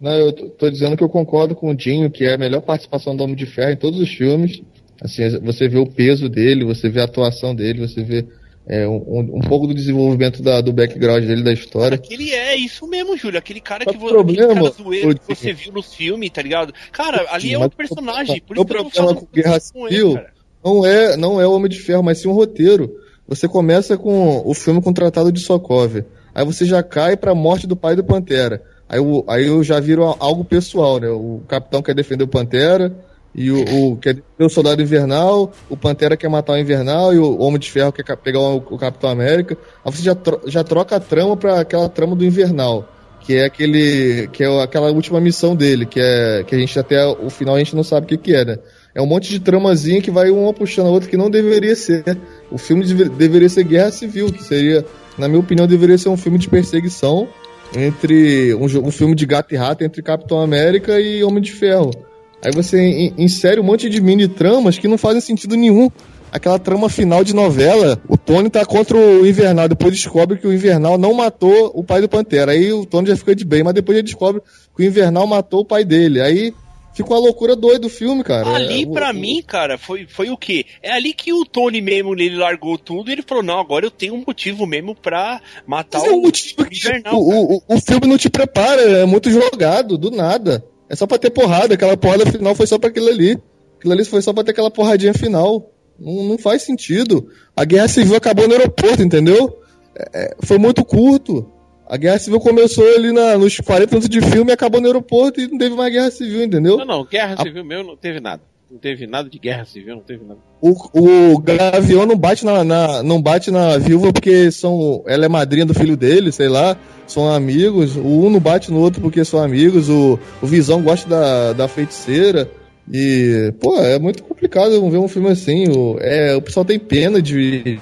Não, eu tô dizendo que eu concordo com o Dinho, que é a melhor participação do Homem de Ferro em todos os filmes. Assim, você vê o peso dele, você vê a atuação dele, você vê é, um, um, pouco do desenvolvimento da, do background dele, da história. Aquele é isso mesmo, Júlio. Aquele cara que, problema, cara zoeiro que você viu no filme, tá ligado? Cara, ali é um personagem. Por isso o problema com Guerra Civil não é, não é o Homem de Ferro, mas sim um roteiro. Você começa com o filme com o Tratado de Sokovia. Aí você já cai para a morte do pai do Pantera. Aí, eu, aí eu já viro algo pessoal, né? O capitão quer defender o Pantera, e o, o quer defender o Soldado Invernal, o Pantera quer matar o Invernal, e o Homem de Ferro quer pegar o, o Capitão América. Aí você já, tro, já troca a trama para aquela trama do Invernal, que é aquele que é aquela última missão dele, que é que a gente até o final a gente não sabe o que, que é, né? É um monte de tramazinha que vai uma puxando a outra que não deveria ser. O filme deveria ser Guerra Civil, que seria, na minha opinião, deveria ser um filme de perseguição entre um, um filme de gato e rato entre Capitão América e Homem de Ferro. Aí você insere um monte de mini tramas que não fazem sentido nenhum. Aquela trama final de novela, o Tony tá contra o Invernal, depois descobre que o Invernal não matou o pai do Pantera. Aí o Tony já fica de bem, mas depois ele descobre que o Invernal matou o pai dele. Aí Fica uma loucura doida o filme, cara. Ali, É, pra o- mim, cara, foi, foi o quê? É ali que o Tony mesmo, ele largou tudo e ele falou, não, agora eu tenho um motivo mesmo pra matar Mas é o, um motivo o que Invernal, o, cara. o, o filme não te prepara, é muito jogado, do nada. É só pra ter porrada, aquela porrada final foi só pra aquilo ali. Aquilo ali foi só pra ter aquela porradinha final. Não, não faz sentido. A guerra civil acabou no aeroporto, entendeu? É, é, foi muito curto. A guerra civil começou ali na- nos 40 minutos de filme e acabou no aeroporto e não teve mais guerra civil, entendeu? Não, não, guerra civil meu não teve nada. Não teve nada de guerra civil, não teve nada. O, o Gavião não bate na, na- não bate na viúva porque são, ela é madrinha do filho dele, sei lá, são amigos. O um não bate no outro porque são amigos. O, o Visão gosta da, da feiticeira. E, pô, é muito complicado ver um filme assim. O, é, o pessoal tem pena de,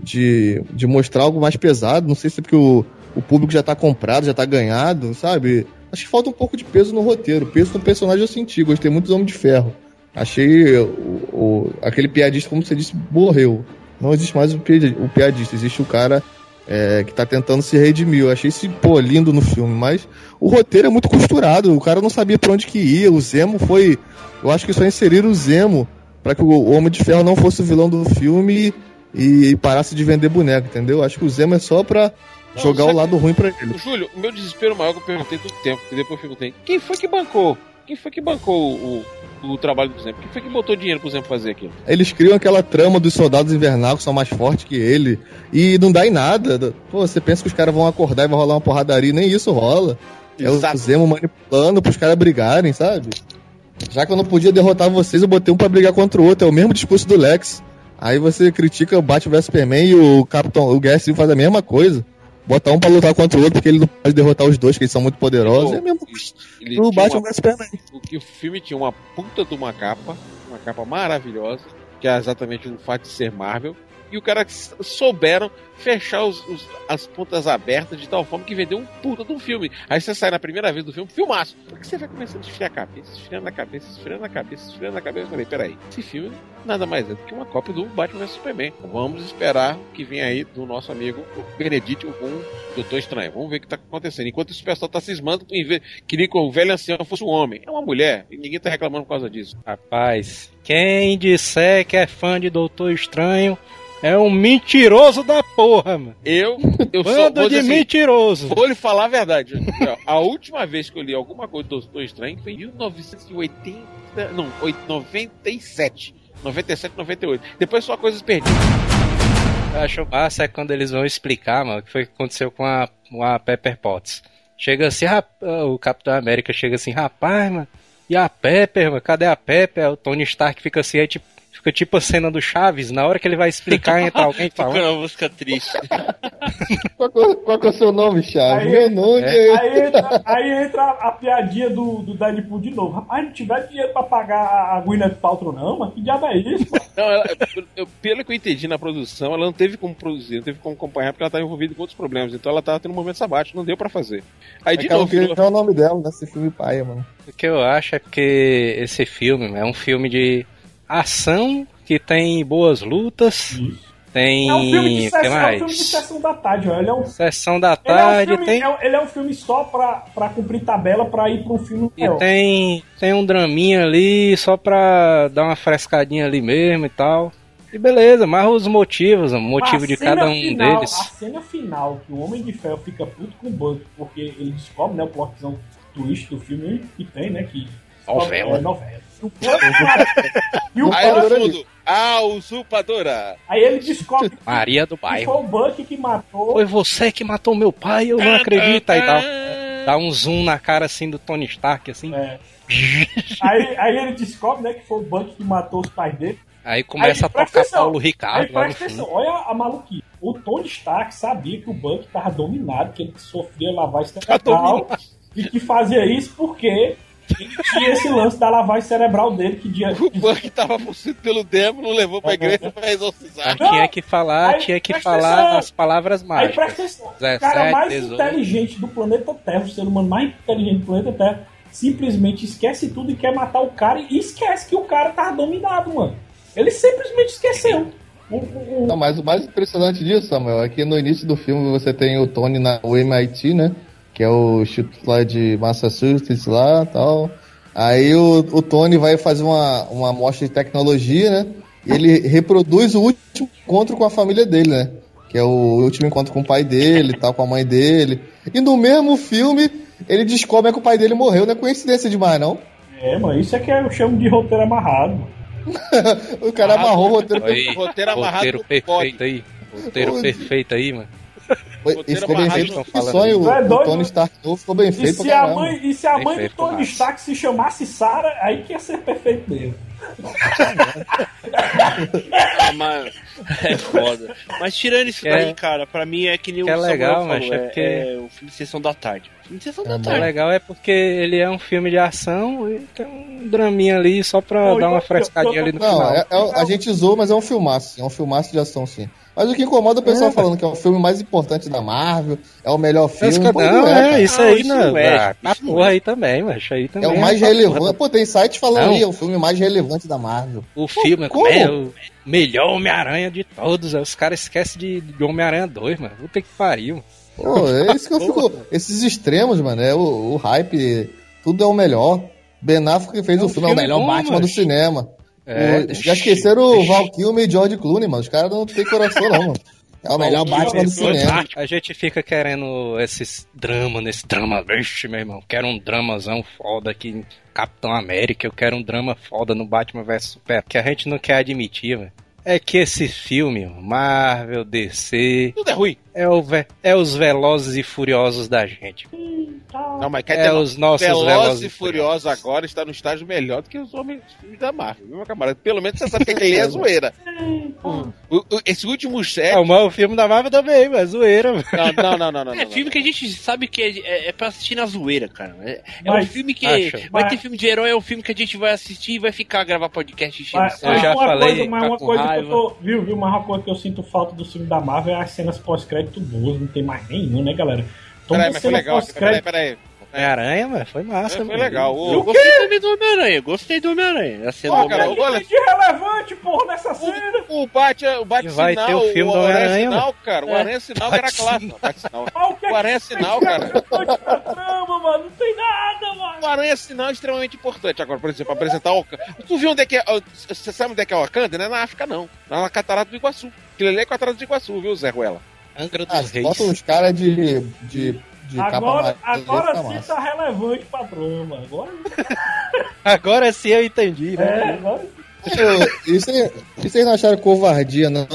de, de mostrar algo mais pesado. Não sei se é porque o, o público já tá comprado, já tá ganhado, sabe? Acho que falta um pouco de peso no roteiro. Peso no personagem eu senti, gostei muito do Homem de Ferro. Achei o, o- aquele piadista, como você disse, morreu. Não existe mais o, pi- o piadista, existe o cara é, que tá tentando se redimir. Eu achei esse, pô, lindo no filme, mas o roteiro é muito costurado, o cara não sabia pra onde que ia, o Zemo foi... Eu acho que só inseriram o Zemo pra que o Homem de Ferro não fosse o vilão do filme e, e parasse de vender boneco, entendeu? Acho que o Zemo é só pra Não, jogar o lado ruim pra ele. Júlio, o meu desespero maior que eu perguntei todo tempo, e depois eu perguntei, quem foi que bancou? Quem foi que bancou o, o trabalho do Zemo? Quem foi que botou dinheiro pro Zemo fazer aquilo? Eles criam aquela trama dos soldados invernal que são mais fortes que ele. E não dá em nada. Pô, você pensa que os caras vão acordar e vai rolar uma porradaria, nem isso rola. É o Exato. Zemo manipulando pros caras brigarem, sabe? Já que eu não podia derrotar vocês, eu botei um pra brigar contra o outro. É o mesmo discurso do Lex. Aí você critica o Batman vs Superman e o Capitão, o Guerra Civil faz a mesma coisa. Bota um pra lutar contra o outro porque ele não pode derrotar os dois, que eles são muito poderosos. É o mesmo Ele tinha Batman vs Superman. o, que o filme tinha uma puta de uma capa, uma capa maravilhosa, que é exatamente o fato de ser Marvel, e o cara que souberam fechar os- os- as pontas abertas de tal forma que vendeu um puta de um filme. Aí você sai na primeira vez do filme, filmaço. Porque você vai começando a esfriar a cabeça, esfriando a cabeça, esfriando a cabeça, esfriando a cabeça. Eu falei, peraí, esse filme nada mais é do que uma cópia do Batman vs Superman. Vamos esperar o que vem aí do nosso amigo Benedict com o Doutor Estranho. Vamos ver o que tá acontecendo. Enquanto o pessoal tá cismando ver, queria que o velho ancião fosse um homem. É uma mulher, e ninguém tá reclamando por causa disso. Rapaz, quem disser que é fã de Doutor Estranho é um mentiroso da porra, mano. Eu, eu Bando vou de assim, mentiroso. Vou lhe falar a verdade. A última vez que eu li alguma coisa do Doutor Estranho foi em 1980. Não, oit- 97. 97, 98. Depois só coisas perdidas. Eu acho massa é quando eles vão explicar, mano, o que foi que aconteceu com a, com a Pepper Potts. Chega assim, o Capitão América chega assim, rapaz, mano, e a Pepper, mano, cadê a Pepper? O Tony Stark fica assim, aí tipo, fica tipo a cena do Chaves, na hora que ele vai explicar, <laughs> entra alguém Tocando falando. uma música triste. <laughs> Qual, que é- qual que é o seu nome, Charles? Aí- Meu nome É. é. Aí entra, aí entra a, piadinha do, do Deadpool de novo. Rapaz, não tiver dinheiro pra pagar a, Gwyneth Paltrow não, mas que diabo é isso? Não, ela, eu- pelo que eu entendi na produção, ela não teve como produzir, não teve como acompanhar, porque ela estava envolvida com outros problemas. Então ela tava tendo um momento sabático, não deu pra fazer. Aí É de que ela novo, virou- dizer o nome dela nesse filme paia, mano. O que eu acho é porque esse filme é um filme de ação que tem boas lutas, tem. É um filme de que sessão, é um mais? filme de sessão da tarde, ó. Ele é um, Sessão da ele é um, tarde, filme, tem. é ele é um filme só pra, pra cumprir tabela pra ir pra um filme E maior. tem, tem um draminha ali só pra dar uma frescadinha ali mesmo e tal. E beleza, mas os motivos, o motivo A de cada um final- A deles. cena final que o Homem de Ferro fica puto com o Buck, porque ele descobre, né, o plotzão twist do filme que tem, né, que... Novela. É, novela. <laughs> e o Aí no fundo, a usurpadora. aí ele descobre Maria do que bairro. foi o Buck que matou... Foi você que matou meu pai, eu não acredito. Aí dá, dá um zoom na cara assim do Tony Stark, assim. É. aí, aí ele descobre, né, que foi o Buck que matou os pais dele. Aí começa Aí, a tocar atenção. Paulo Aí Ricardo lá no presta atenção, fundo. olha a maluquice. O Tony Stark sabia que o Buck tava dominado, que ele sofria lavagem cerebral e que fazia isso porque tinha esse lance da lavagem cerebral dele que dia. O Buck tava possuído pelo demo, não levou pra É, igreja pra exorcizar. Mas tinha que falar, Aí, tinha que falar atenção. as palavras Aí mágicas. presta atenção. O 17, cara mais 18. inteligente do planeta Terra, o ser humano mais inteligente do planeta Terra, simplesmente esquece tudo e quer matar o cara e esquece que o cara tá dominado, mano. Ele simplesmente esqueceu. Não, mas o mais impressionante disso, Samuel, é que no início do filme você tem o Tony na o MIT, né? Que é o Instituto lá de Massachusetts lá tal. Aí o, o Tony vai fazer uma, uma amostra de tecnologia, né? E ele reproduz o último encontro com a família dele, né? Que é o último encontro com o pai dele, tal, com a mãe dele. E no mesmo filme, ele descobre que o pai dele morreu. Não é coincidência demais, não? É, mano, isso é que eu chamo de roteiro amarrado. <laughs> o cara amarrou o roteiro. Aí, roteiro amarrado roteiro perfeito aí. Roteiro perfeito aí, mano. Foi- Isso ficou bem feito. Que sonho. É o Tony? Stark novo ficou bem E feito se, a mãe, e se a Bem mãe do Tony. Stark se chamasse Sarah, aí que ia ser perfeito mesmo. Ah, mas é foda. Mas tirando isso é- daí, cara, pra mim é que nem que o é Samuel legal, falou, mas é é, porque- é o filme de Sessão da Tarde. Filme de Sessão da É O legal é porque ele é um filme de ação e tem um draminha ali só pra dar uma eu- frescadinha ali no Não, final. é- é- a gente zoou, mas é um filmaço, é um filmaço de ação, sim. Mas o que incomoda é o pessoal É. falando que é o filme mais importante da Marvel, é o melhor filme. pô, não, não é, cara. isso Não, aí, isso não. é, Ah, isso porra é. aí também, mas aí É também. o mais essa relevante. Pô, tem site falando Não. aí, é o filme mais relevante da Marvel. O filme como? é o melhor Homem-Aranha de todos. Os caras esquecem de, de Homem-Aranha 2, mano. Puta que pariu. Pô, é isso que eu fico. Esses extremos, mano, é o, o hype, tudo é o melhor. Ben Affleck fez É o um filme, é o filme melhor bom, Batman mas- do cinema. É, O- já esqueceram o Val Kilmer e George Clooney, mano. Os caras não têm coração, não, mano. É o melhor Batman do cinema. A gente fica querendo esses dramas, nesse drama, vixe, meu irmão. Quero um dramazão foda aqui em Capitão América. Eu quero um drama foda no Batman vs Super. Que a gente não quer admitir, velho. É que esse filme, Marvel, DC, Tudo é ruim. É, o ve- é os velozes e furiosos da gente. Não, mas quer É dizer, os nossos Velozes velozes e Furiosos agora está no estágio melhor do que os homens filmes da Marvel, viu, meu camarada? Pelo menos você sabe que aquele é zoeira. O- o- esse último set. É, o filme da Marvel também, mas zoeira, mano. Não, não, não, não, não. É não, filme não. que a gente sabe que é, é, é pra assistir na zoeira, cara. É, é Mas- um filme que. Vai Mas- ter filme de herói, é um filme que a gente vai assistir e vai ficar gravar podcast enchendo Mas, Eu já uma falei, coisa, mas tá uma coisa que eu tô. Viu, viu? Mas uma coisa que eu sinto falta do filme da Marvel é as cenas pós-crédito boas. Não tem mais nenhum, né, galera? Toda Peraí, mas foi legal. Peraí, peraí. Homem-Aranha, mano, foi massa, Foi mano. legal. O- Eu gostei também do Homem-Aranha, gostei do Homem-Aranha. A cena Pô, do cara, Homem-Aranha. olha- de relevante, porra, nessa cena. O bate, o bate E vai sinal, ter o filme do Aranha Homem-Aranha, sinal, cara. O É. Aranha sinal que era sinal. Mas o é O Aranha sinal, cara. trama, mano? Não tem nada, mano. O Aranha sinal é extremamente importante. Agora, por exemplo, apresentar o. Tu viu onde é que é. Você sabe onde é que é o Wakanda? Não é na África, não. Não é na Catarata do Iguaçu. Aquilo ali é Catarata do Iguaçu, viu, Zé Ruela? Angra Ah, dos Reis. bota uns caras de, de, de capa Agora, agora sim massa. tá relevante pra trama. Agora, <laughs> Agora sim eu entendi, né? é, agora Pô, E cê- vocês não acharam covardia, não?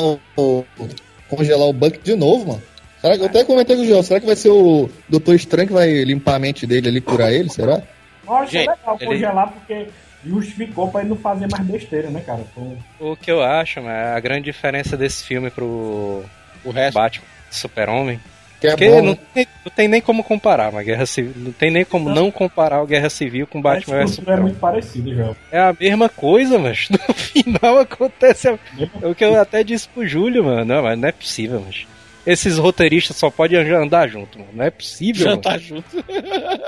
Congelar o Buck de novo, mano? Será que, eu até comentei com o João, será que vai ser o Doutor Estranho que vai limpar a mente dele ali, curar ele? Será? eu achei Gente, legal ele- congelar porque justificou pra ele não fazer mais besteira, né, cara? Então, O que eu acho, mano, a grande diferença desse filme pro O resto. Batman Super-Homem. Que é Porque bom, não, né? tem, não tem nem como comparar uma guerra civil. Não tem nem como não comparar o Guerra Civil com a Batman vs estrutura é Superman. muito parecida já. É a mesma coisa, mas <laughs> no final acontece. a- É o que eu até disse pro Júlio, mano. Não, mas não é possível, mas. Esses roteiristas só podem andar junto, mano. Não é possível. mano. Jantar junto. <laughs>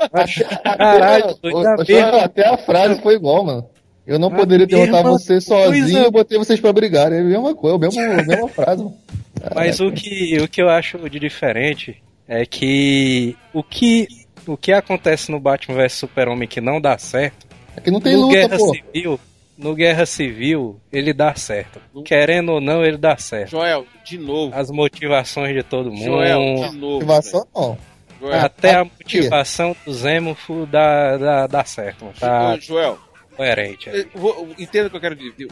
Caralho, Ô, <laughs> doido, ô, mesma- até a frase foi igual, mano. Eu não A poderia derrotar você sozinho, eu botei vocês pra brigar. É a mesma coisa, a mesma, a mesma frase, mano. Mas o que, o que eu acho de diferente é que o que, o que acontece no Batman vs Super-Homem que não dá certo, É que não tem no luta, Guerra pô. Civil, no Guerra Civil, ele dá certo. Querendo ou não, ele dá certo. Joel, de novo. As motivações de todo mundo. Joel, de novo. Motivação não. Joel, Até a Aqui. motivação do Zemofo dá, dá, dá certo. mano. Tá Joel, coerente. vou- entenda o que eu quero dizer.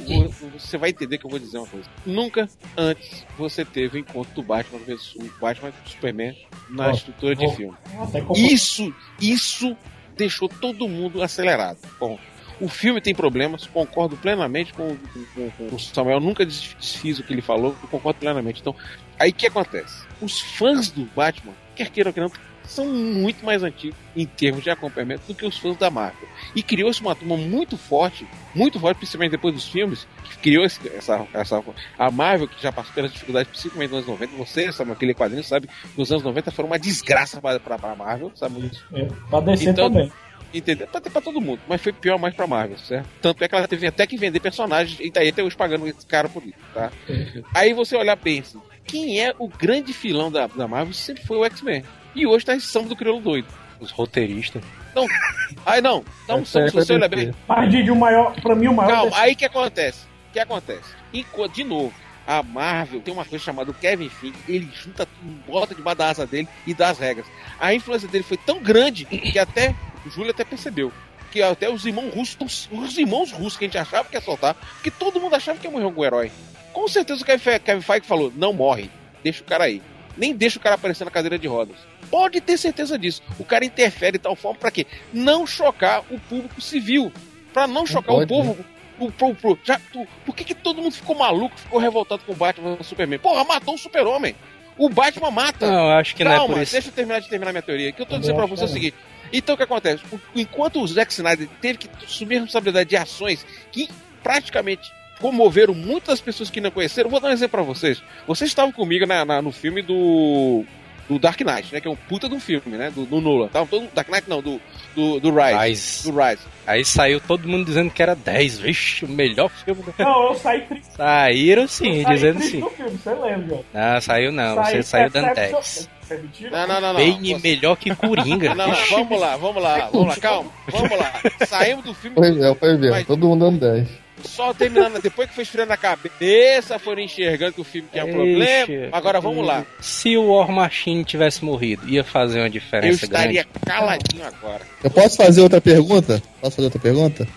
Você vai entender que eu vou dizer uma coisa. Nunca antes você teve o encontro do Batman versus o Batman e Superman na Ó, estrutura de ó. filme. Até como- Isso, isso deixou todo mundo acelerado. Bom, o filme tem problemas, concordo plenamente com, com- com o Samuel, nunca des- desfiz o que ele falou, eu concordo plenamente. Então, aí o que acontece? Os fãs do Batman, quer queira ou quer não, são muito mais antigos em termos de acompanhamento do que os fãs da Marvel. E criou-se uma turma muito forte, muito forte, principalmente depois dos filmes, que criou esse- essa, essa. A Marvel, que já passou pelas dificuldades, principalmente nos anos 90, você, sabe, aquele quadrinho, sabe, nos anos 90 foram uma desgraça para a Marvel, sabe? É, pra descer Então- também. Entendeu? Pra, pra todo mundo, mas foi pior mais pra Marvel, certo? Tanto é que ela teve até que vender personagens e tá aí até hoje pagando esse cara por isso, tá? Aí você olhar assim, quem é o grande filão da, da Marvel sempre foi o X-Men. E hoje tá esse samba do crioulo doido. Os roteiristas. Aí não, dá um Essa soco é se você olha DC. bem. Mas Didi, o maior, pra mim, o maior. Calma, desse- aí o que acontece? O que acontece? Enquanto, de novo, a Marvel tem uma coisa chamada Kevin Feige, ele junta tudo, bota debaixo da asa dele e dá as regras. A influência dele foi tão grande que até o Júlio até percebeu. Que até os irmãos russos, os irmãos russos que a gente achava que ia soltar, porque todo mundo achava que ia morrer algum herói. Com certeza o Kevin Feige falou: não morre, deixa o cara aí. Nem deixa o cara aparecer na cadeira de rodas. Pode ter certeza disso. O cara interfere de tal forma pra quê? Não chocar o público civil. Pra não chocar o pode, povo o, pro, pro- já, tu- por que, que todo mundo ficou maluco, ficou revoltado com o Batman e o Superman? Porra, matou o Super-Homem. O Batman mata. Não, eu acho que não é Calma, por isso. deixa eu terminar de terminar minha teoria. O que eu tô Também dizendo pra você é o seguinte. Então o que acontece? O- Enquanto o Zack Snyder teve que assumir a responsabilidade de ações que praticamente comoveram muitas pessoas que não conheceram, vou dar um exemplo pra vocês. Vocês estavam comigo na- na- no filme do. Do Dark Knight, né? Que é um puta de um filme, né? Do, do Nolan. Tava todo, Dark Knight não, do, do, do Rise. Rise. Do Rise. Aí saiu todo mundo dizendo que era 10. Vixe, o melhor filme do Não, eu saí triste. Saíram sim, eu saí dizendo sim. do filme, você lembra? Não, saiu não. Você saiu dando 10. Isso é mentira? Não, não, não, não. Bane Você- melhor que Coringa. <laughs> Não, não, vamos lá, vamos lá, vamos lá, calma, vamos lá. Saímos do filme Foi mesmo, foi mesmo. Mas- Todo mundo dando 10. Só terminando, depois que foi esfriando a cabeça, foram enxergando que o filme tinha um problema. Agora vamos lá. Se o War Machine tivesse morrido, ia fazer uma Eu diferença estaria grande. caladinho agora. Eu posso fazer outra pergunta? Posso fazer outra pergunta?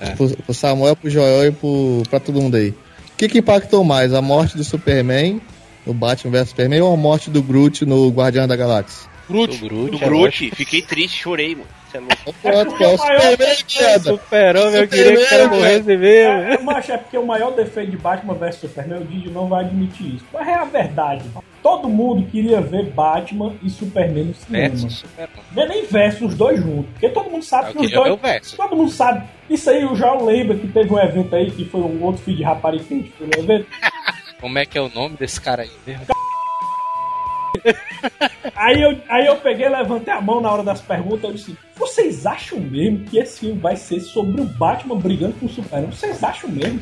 É. Pro, pro Samuel, pro Joel e pro, pra todo mundo aí. O que, que impactou mais? A morte do Superman no Batman vs Superman ou a morte do Groot no Guardião da Galáxia? Groot. Do Groot, Do é Groot, fiquei triste, chorei, mano. É louco. Pronto, que é o maior- Superman! Superou, eu queria que o cara morresse mesmo. É, mas é porque o maior defeito de Batman vs Superman, o Didi não vai admitir isso. Mas é a verdade. Todo mundo queria ver Batman e Superman no cinema. Versus Superman. Não é nem versus os dois juntos. Porque todo mundo sabe Eu que os dois. verso. Todo mundo sabe. Isso aí o João lembra que teve um evento aí que foi um outro filho de rapariga que foi no evento. <laughs> Como é que é o nome desse cara aí mesmo? Aí eu, aí eu peguei, levantei a mão na hora das perguntas. Eu disse: Vocês acham mesmo que esse filme vai ser sobre o Batman brigando com o Superman? Vocês acham mesmo?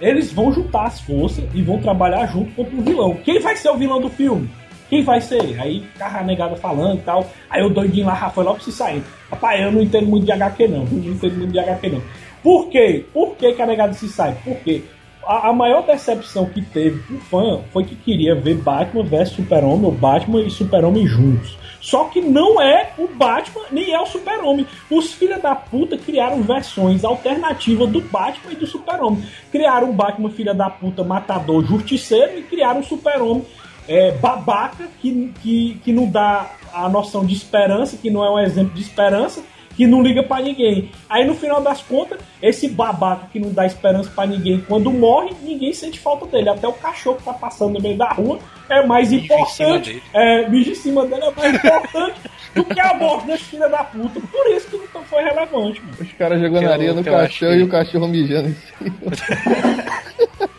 Eles vão juntar as forças e vão trabalhar junto contra o vilão. Quem vai ser o vilão do filme? Quem vai ser? Aí ficava a negada falando e tal. Aí o doidinho lá, Rafael logo se saindo. Rapaz, eu não entendo muito de HQ não. Não entendo muito de HQ não. Por quê? Por que, que a negada se sai? Por quê? A, a maior decepção que teve pro fã foi que queria ver Batman vs Super-Homem, ou Batman e Super-Homem juntos. Só que não é o Batman, nem é o Super-Homem. Os filha da puta criaram versões alternativas do Batman e do Super-Homem. Criaram um Batman filha da puta matador justiceiro e criaram um Super-Homem é, babaca que, que, que não dá a noção de esperança, que não é um exemplo de esperança, que não liga pra ninguém. Aí no final das contas, esse babaca que não dá esperança pra ninguém, quando morre, ninguém sente falta dele. Até o cachorro que tá passando no meio da rua é mais cima importante. É, mijo em cima dele é mais importante do que a morte desse filho da puta. Por isso que não foi relevante, mano. Os caras jogando eu- areia no cachorro que- e o cachorro mijando em cima.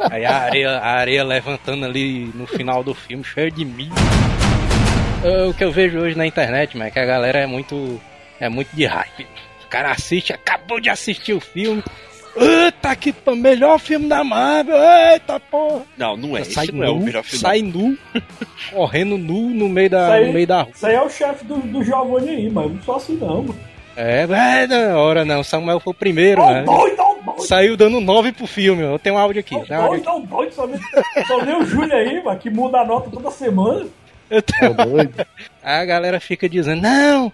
Aí a areia, a areia levantando ali no final do filme, cheio de milho. O que eu vejo hoje na internet, mas é que a galera é muito. É muito de hype. O cara assiste, acabou de assistir o filme. Eita, que p- melhor filme da Marvel! Eita porra! Não, não é. sai Esse nu, não é o melhor filme. sai nu, <laughs> correndo nu no meio da, no meio da rua. Isso aí é o chefe do, do Giovanni aí, mas não sou assim não, mano. É, é, não, hora não, Samuel foi o primeiro, Ó, né? doido, ó, doido. Saiu dando 9 pro filme, eu tenho um áudio aqui. Ó, tem um áudio doido, ó, doido. Só vê, só vê o Júlio aí, mano, que muda a nota toda semana. aqui. Eu tenho- Tá doido? Aí <laughs> a galera fica dizendo, não,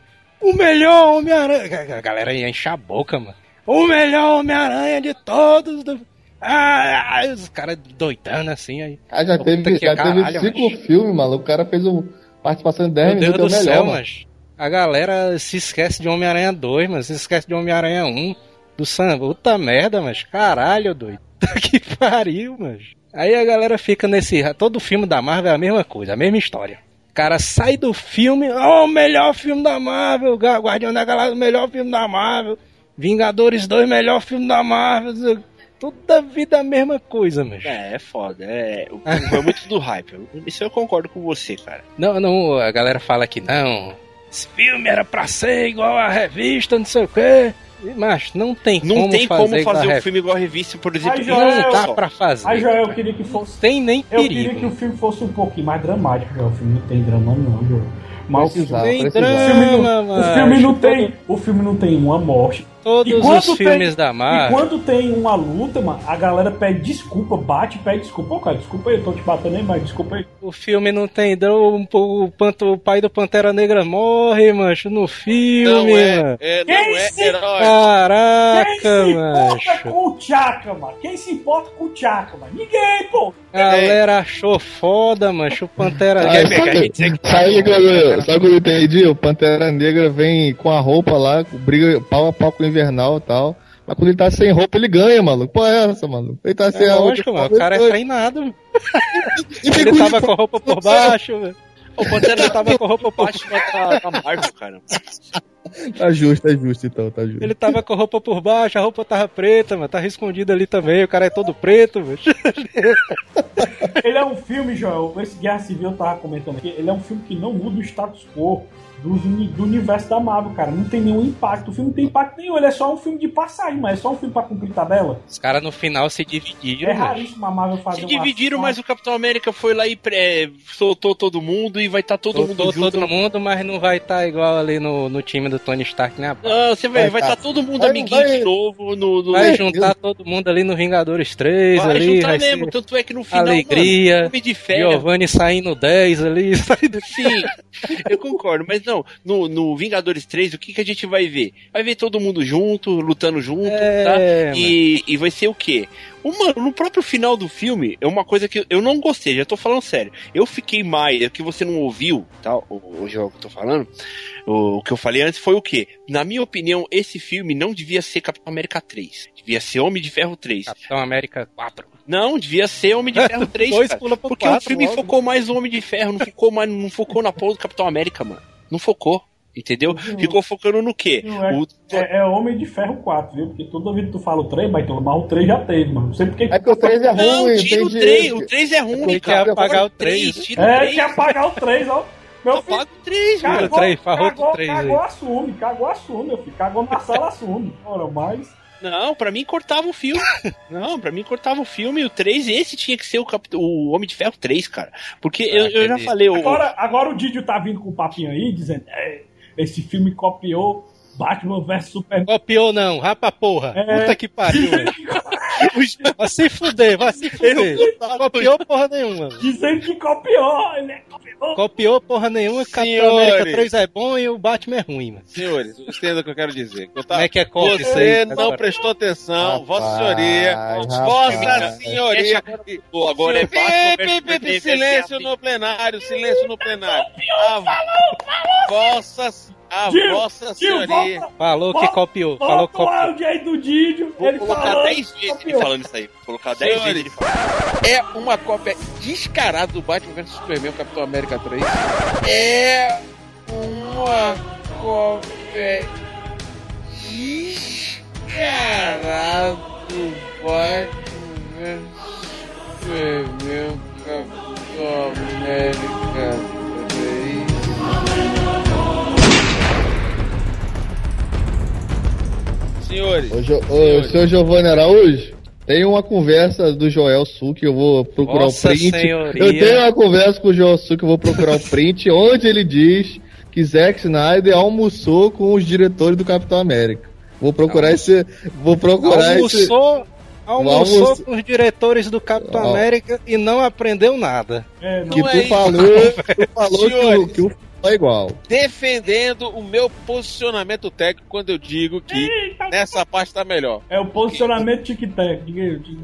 o melhor Homem-Aranha. A galera enche a boca, mano. O melhor Homem-Aranha de todos. Do... Ah, ah, os caras doidando assim aí. Ah, já Puta teve, que já caralho, teve cinco macho. filmes, maluco. O cara fez uma participação de 10 Meu Deus do é melhor, céu, mano. mas a galera se esquece de Homem-Aranha 2, mas se esquece de Homem-Aranha 1 do Sam. Puta merda, mas caralho, doido. <laughs> que pariu, mas. Aí a galera fica nesse. Todo filme da Marvel é a mesma coisa, a mesma história. O cara sai do filme, oh, o melhor filme da Marvel, Guardião da Galáxia, o melhor filme da Marvel, Vingadores 2, melhor filme da Marvel. Toda vida a mesma coisa, mas. É, é foda. É, foi muito do hype. Isso eu concordo com você, cara. Não, não, a galera fala que não. Esse filme era pra ser igual a revista, não sei o quê. Mas não tem Não como tem fazer como fazer um filme igual a revista, por exemplo. Joel, Não dá pra fazer. Aí, Joel, eu queria que fosse. Tem nem Eu queria perigo. que o filme fosse um pouquinho mais dramático, Joel. O filme não tem drama, não, Joel. Mas o Precisava, filme, precisava. o filme não- drama, o filme não tem, o filme não tem uma morte. Todos E quando os tem- filmes da E Marvel. quando tem uma luta, mano, a galera pede desculpa, bate, pede desculpa. Ô, cara, desculpa aí, eu tô te batendo aí, mas desculpa aí. O filme não tem drama. O, panto- o pai do Pantera Negra morre, macho, no filme. Não é, mano. é, não Quem é se- herói. Quem Caraca, se importa com o Chaka, mano? Quem se importa com o Chaka, mano? Ninguém, pô. Galera achou foda, macho. O Pantera Negra. a sabe o que eu- sabe o que eu entendi? O Pantera Negra vem com a roupa lá, briga pau a pau com o Invernal e tal. Mas quando ele tá sem roupa, ele ganha, maluco. Pô, é essa, mano? Ele tá sem É a roupa. lógico, mano. O cara é treinado. mano. E Ele tava com a roupa por baixo, velho. O Pantera tava com a roupa por baixo da, da Marvel, cara. Tá justo, tá justo então, tá justo. Ele tava com a roupa por baixo, a roupa tava preta, mano. Tava escondido ali também. O cara é todo preto, velho. Ele é um filme, Joel, esse Guerra Civil eu tava comentando aqui, ele é um filme que não muda o status quo do, do universo da Marvel, cara. Não tem nenhum impacto. O filme não tem impacto nenhum, ele é só um filme de passagem, mas é só um filme pra cumprir tabela. Os caras no final se dividiram, É mano. raríssimo a Marvel fazer Se dividiram, uma- mas o Capitão América foi lá e pré, soltou todo mundo e vai estar todo mundo Soltou junto. todo mundo, mas não vai estar igual ali no, no time do Tony Stark, né? Não, você vai Vai vai tá. estar todo mundo Vai- amiguinho vai- de novo no. no Vai É, juntar todo mundo ali no Vingadores 3, vai ali, juntar vai mesmo. ser Tanto é que no final. alegria, Mano, de. Giovanni saindo 10 ali, <laughs> saindo... Sim, eu concordo, mas não, no, no Vingadores 3, o que, que a gente vai ver? Vai ver todo mundo junto, lutando junto, É, tá? E, e vai ser o quê? Uma, no próprio final do filme, é uma coisa que eu não gostei, já tô falando sério. Eu fiquei mais, é que você não ouviu, tá? O, o jogo que eu tô falando, o, o que eu falei antes foi o quê? Na minha opinião, esse filme não devia ser Capitão América 3. Devia ser Homem de Ferro 3. Capitão América 4. Não, devia ser Homem de Ferro <laughs> 3, Dois cara. pula pro Porque o quatro filme logo. focou mais no Homem de Ferro, não focou, mais, não focou na porra do Capitão América, mano. Não focou. Entendeu? Uhum. Ficou focando no quê? Não, é, O- é, é Homem de Ferro 4, viu? Porque toda vez que tu fala o 3, Baitola, mas o 3 já teve, mano. Não sei porque. É que o 3 é ruim, Não, tira o tem 3. direito. O 3 é ruim, que cara. apagar o Três, 3. Tira o É, 3. que apagar o 3, ó. Meu filho. Apaga o 3, Cara, mano. Cagou, três, farrou cagou, três aí. cagou, assume, cagou, assume, meu filho. Cagou na sala, assume. Ora, mas. Não, pra mim cortava o filme. <laughs> Não, pra mim cortava o filme. O 3, esse tinha que ser o, o Homem de Ferro 3, cara. Porque eu, eu já falei. O, Agora, agora o Didio tá vindo com o papinho aí, dizendo: é, esse filme copiou Batman vs Superman. Copiou não, rapa porra. É. Puta que pariu, velho. <laughs> Vai se fuder, vai se fuder. Copiou porra nenhuma. mano. Dizendo que copiou, ele é copiou. Porra nenhuma, Capitão Senhores. América 3 é bom e o Batman é ruim, mano. Senhores, entenda o que eu quero dizer. Eu Como tava- é que é cópia isso Você aí? não prestou atenção, Rapaz, Vossa Senhoria, rapaz. Vossa Senhoria. Pô, agora é Batman silêncio no plenário, silêncio no plenário. Vossa, a Gil, Vossa Senhoria. volta, Falou que Volta- copiou, falou volta que o copiou. áudio aí do Didio. Vou ele colocar falando, 10 vezes ele falando isso aí. Vou colocar 10 vezes ele falando. É uma cópia descarada do Batman vs Superman, o Capitão América 3. É uma cópia descarada do Batman vs Superman, o Capitão América 3. Senhores, Ô, Jo- ô, seu Giovanni Araújo, tem uma conversa do Joel Su que eu vou procurar Nossa o print. Senhoria. Eu tenho uma conversa com o Joel Su que eu vou procurar o print, <laughs> onde ele diz que Zack Snyder almoçou com os diretores do Capitão América. Vou procurar esse. Vou procurar esse. Almoçou, almoçou Almoço- com os diretores do Capitão. América e não aprendeu nada. É, não. Que Não tu é falou, tu <laughs> falou que o, Senhores. que o é igual. defendendo o meu posicionamento técnico quando eu digo que Eita, nessa parte tá melhor. É o posicionamento tic-tac.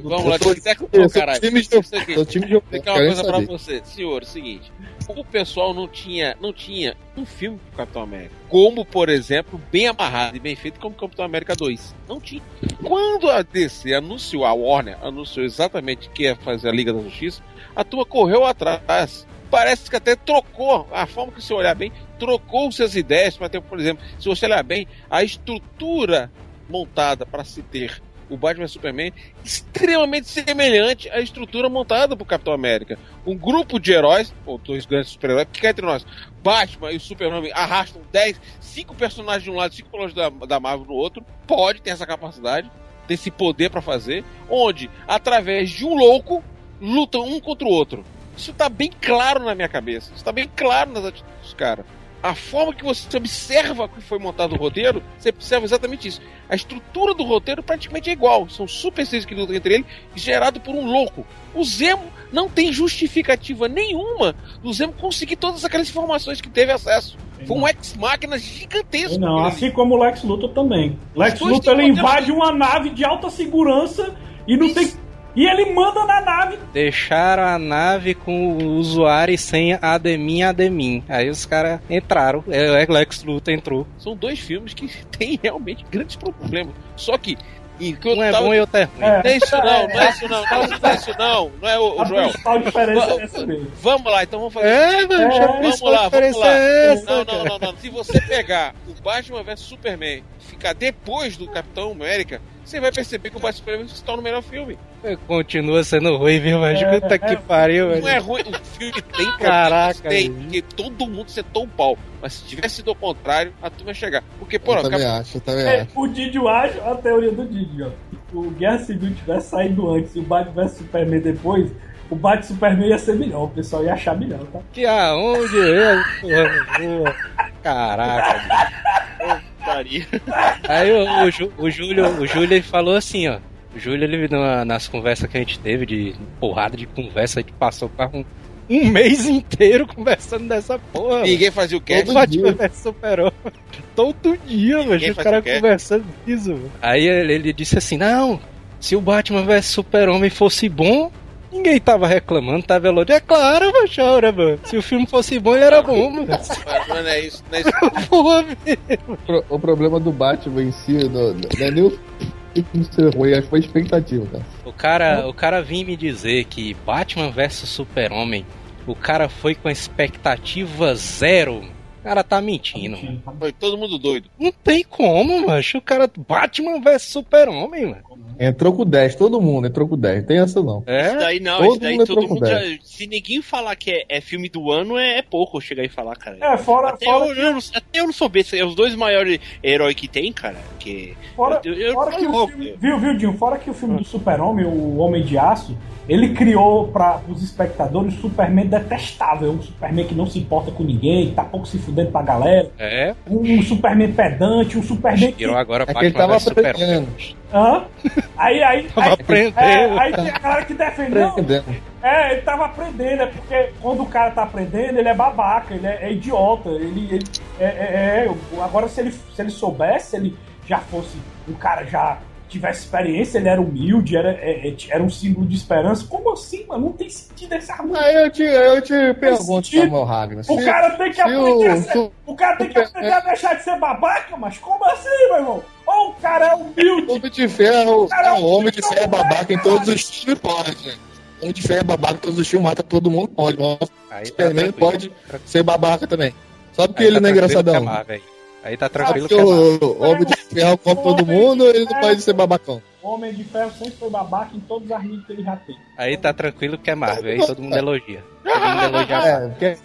Vamos lá, tic-tac, sou caralho. time de aqui. sou time de Vou explicar uma coisa pra saber. você. Senhor, é o seguinte. O pessoal não tinha, não tinha um filme pro Capitão América. Como, por exemplo, bem amarrado e bem feito como Capitão América 2. Não tinha. Quando a DC anunciou, a Warner anunciou exatamente que ia fazer a Liga da Justiça, a turma correu atrás. Parece que até trocou, a forma que você olhar bem, trocou suas ideias para ter, por exemplo, se você olhar bem, a estrutura montada para se ter o Batman e Superman extremamente semelhante à estrutura montada pro Capitão América. Um grupo de heróis, ou dois grandes super-heróis, que entre nós, Batman e o Superman arrastam 10, 5 personagens de um lado, 5 personagens da, da Marvel no outro, pode ter essa capacidade, ter esse poder para fazer, onde, através de um louco, lutam um contra o outro. Isso tá bem claro na minha cabeça. Isso tá bem claro nas atitudes dos caras. a forma que você observa que foi montado o roteiro, você observa exatamente isso. A estrutura do roteiro praticamente é igual. São super seis que lutam entre eles, gerado por um louco. O Zemo não tem justificativa nenhuma do Zemo conseguir todas aquelas informações que teve acesso. Foi um ex-máquina gigantesco. Não, assim como o Lex Luthor também. Lex Luthor ele invade uma nave de alta segurança e não tem. E ele manda na nave. Deixaram a nave com o usuário sem Ademin Ademin. Aí os caras entraram. É, o Lex Luthor entrou. São dois filmes que <laughs> têm realmente grandes problemas. Só que. E que Um é tava- bom e outro é ruim. Não é isso não, não é isso não, não é isso não, não é o, o A Joel. principal diferença é essa mesmo. Vamos lá, então vamos fazer. É, mano, É, vamos lá, a vamos lá. é essa, Não, cara? não, não, não. Se você pegar o Batman vs Superman e ficar depois do Capitão América, você vai perceber que o Batman Superman se torna o melhor filme. Continua sendo ruim, viu? Mas É, puta é, que é. pariu, Não velho. é ruim, o filme tem <laughs> Caraca, tem, porque todo mundo sentou o pau. Mas se tivesse sido ao contrário, a turma ia chegar. Porque, pô, Eu o também Cap- acho, eu também É, acho. o Didio acha a teoria do Didio, ó. Se o Guerra Civil tivesse saído antes e o Batman vs Superman depois, o Batman Superman ia ser melhor, o pessoal ia achar melhor, tá? Que aonde é? Porra, boa. Caraca. <laughs> putaria. <laughs> Aí o, o, Ju- o Júlio, o Júlio ele falou assim, ó. O Júlio, ele, na- nas conversas que a gente teve, de porrada de conversa, a gente passou quase um, um mês inteiro conversando dessa porra. mano. Ninguém fazia o cast. O Batman vs Super-Homem. Todo dia, mano. Ninguém Os caras o quê? conversando isso, mano. Aí ele, ele disse assim: Não, se o Batman vs Super-Homem fosse bom, ninguém tava reclamando, tava elogiando. É claro, mano, chora, mano. Se o filme fosse bom, ele era bom, mano. Mas não é isso, não é isso. Porra. Pro- O problema do Batman em si não, não é nem o filme ser ruim, acho que foi a expectativa, cara. O cara, o cara vinha me dizer que Batman vs Super-Homem, o cara foi com a expectativa zero. O cara tá mentindo, mano. Foi todo mundo doido. Não tem como, mano. O cara. Batman vs Super-Homem, mano. Entrou com 10, todo mundo entrou com 10, tem essa não. Isso É? daí não, Todo isso daí mundo todo mundo já, Se ninguém falar que é, é filme do ano, é, é pouco eu chegar e falar, cara. É, fora, Até fora, eu, eu não, até eu não sou besta, é os dois maiores heróis que tem, cara. Que fora, eu, eu, fora eu que o filme, viu, viu, Dinho? Fora que o filme do Super-Homem, o Homem de Aço, ele criou para os espectadores um Superman detestável, um Superman que não se importa com ninguém, que tá pouco se fudendo pra galera, É. um Superman pedante, um Superman que... Tirou agora É que ele tava aprendendo. Hã? Aí, aí, <laughs> Tava aí, aprendendo. é, aí tem a galera que defende, não, aprendendo. É, ele tava aprendendo, é porque quando o cara tá aprendendo, ele é babaca, ele é, é idiota, ele, ele- é, é- é- agora se ele, se ele soubesse, se ele já fosse um cara já tivesse experiência, ele era humilde, era, é- é- era um símbolo de esperança. Como assim, mano? Não tem sentido esse argumento. Aí eu te, eu te pergunto, sentido. Samuel Ragnar. O cara tem que aprender a o- ser, o cara tem que aprender a deixar de ser babaca, mas como assim, meu irmão? Ou o cara é humilde, o Homem de Ferro, Cara, não, o Homem de Ferro é babaca em todos os filmes, pode. O Homem de Ferro é babaca em todos os filmes, mata todo mundo, pode. Mas o Aí tá Superman tranquilo. pode ser babaca também. Só porque Aí ele tá não é tranquilo que engraçadão. Marvel, aí. Tá tranquilo que é Marvel. o Homem de Ferro come todo mundo, ele não pode ser babacão. o Homem de Ferro sempre foi babaca em todos os amigos que ele já tem. Aí tá tranquilo que é Marvel. Aí todo mundo elogia. Todo mundo <laughs> elogia. É, porque é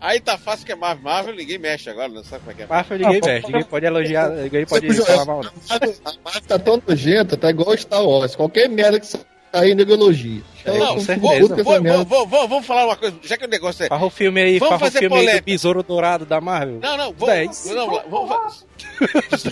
Aí tá fácil que é Marvel, Marvel ninguém mexe agora, não sabe como é que é. Marvel ninguém Ah, mexe. Ninguém pode elogiar. Ninguém pode falar mal. A Marvel tá tão nojenta, tá igual Star Wars. Qualquer merda que sair, nego elogia. É, Não, com vou- certeza. vou- Puta vou- essa merda. vou- vou- Vamos falar uma coisa, já que o negócio é. Farra o filme aí, Vamos fazer filme aí do polêmica. Besouro Dourado da Marvel. Não, não, vamos. 10. Não, vamos, vamos, <laughs>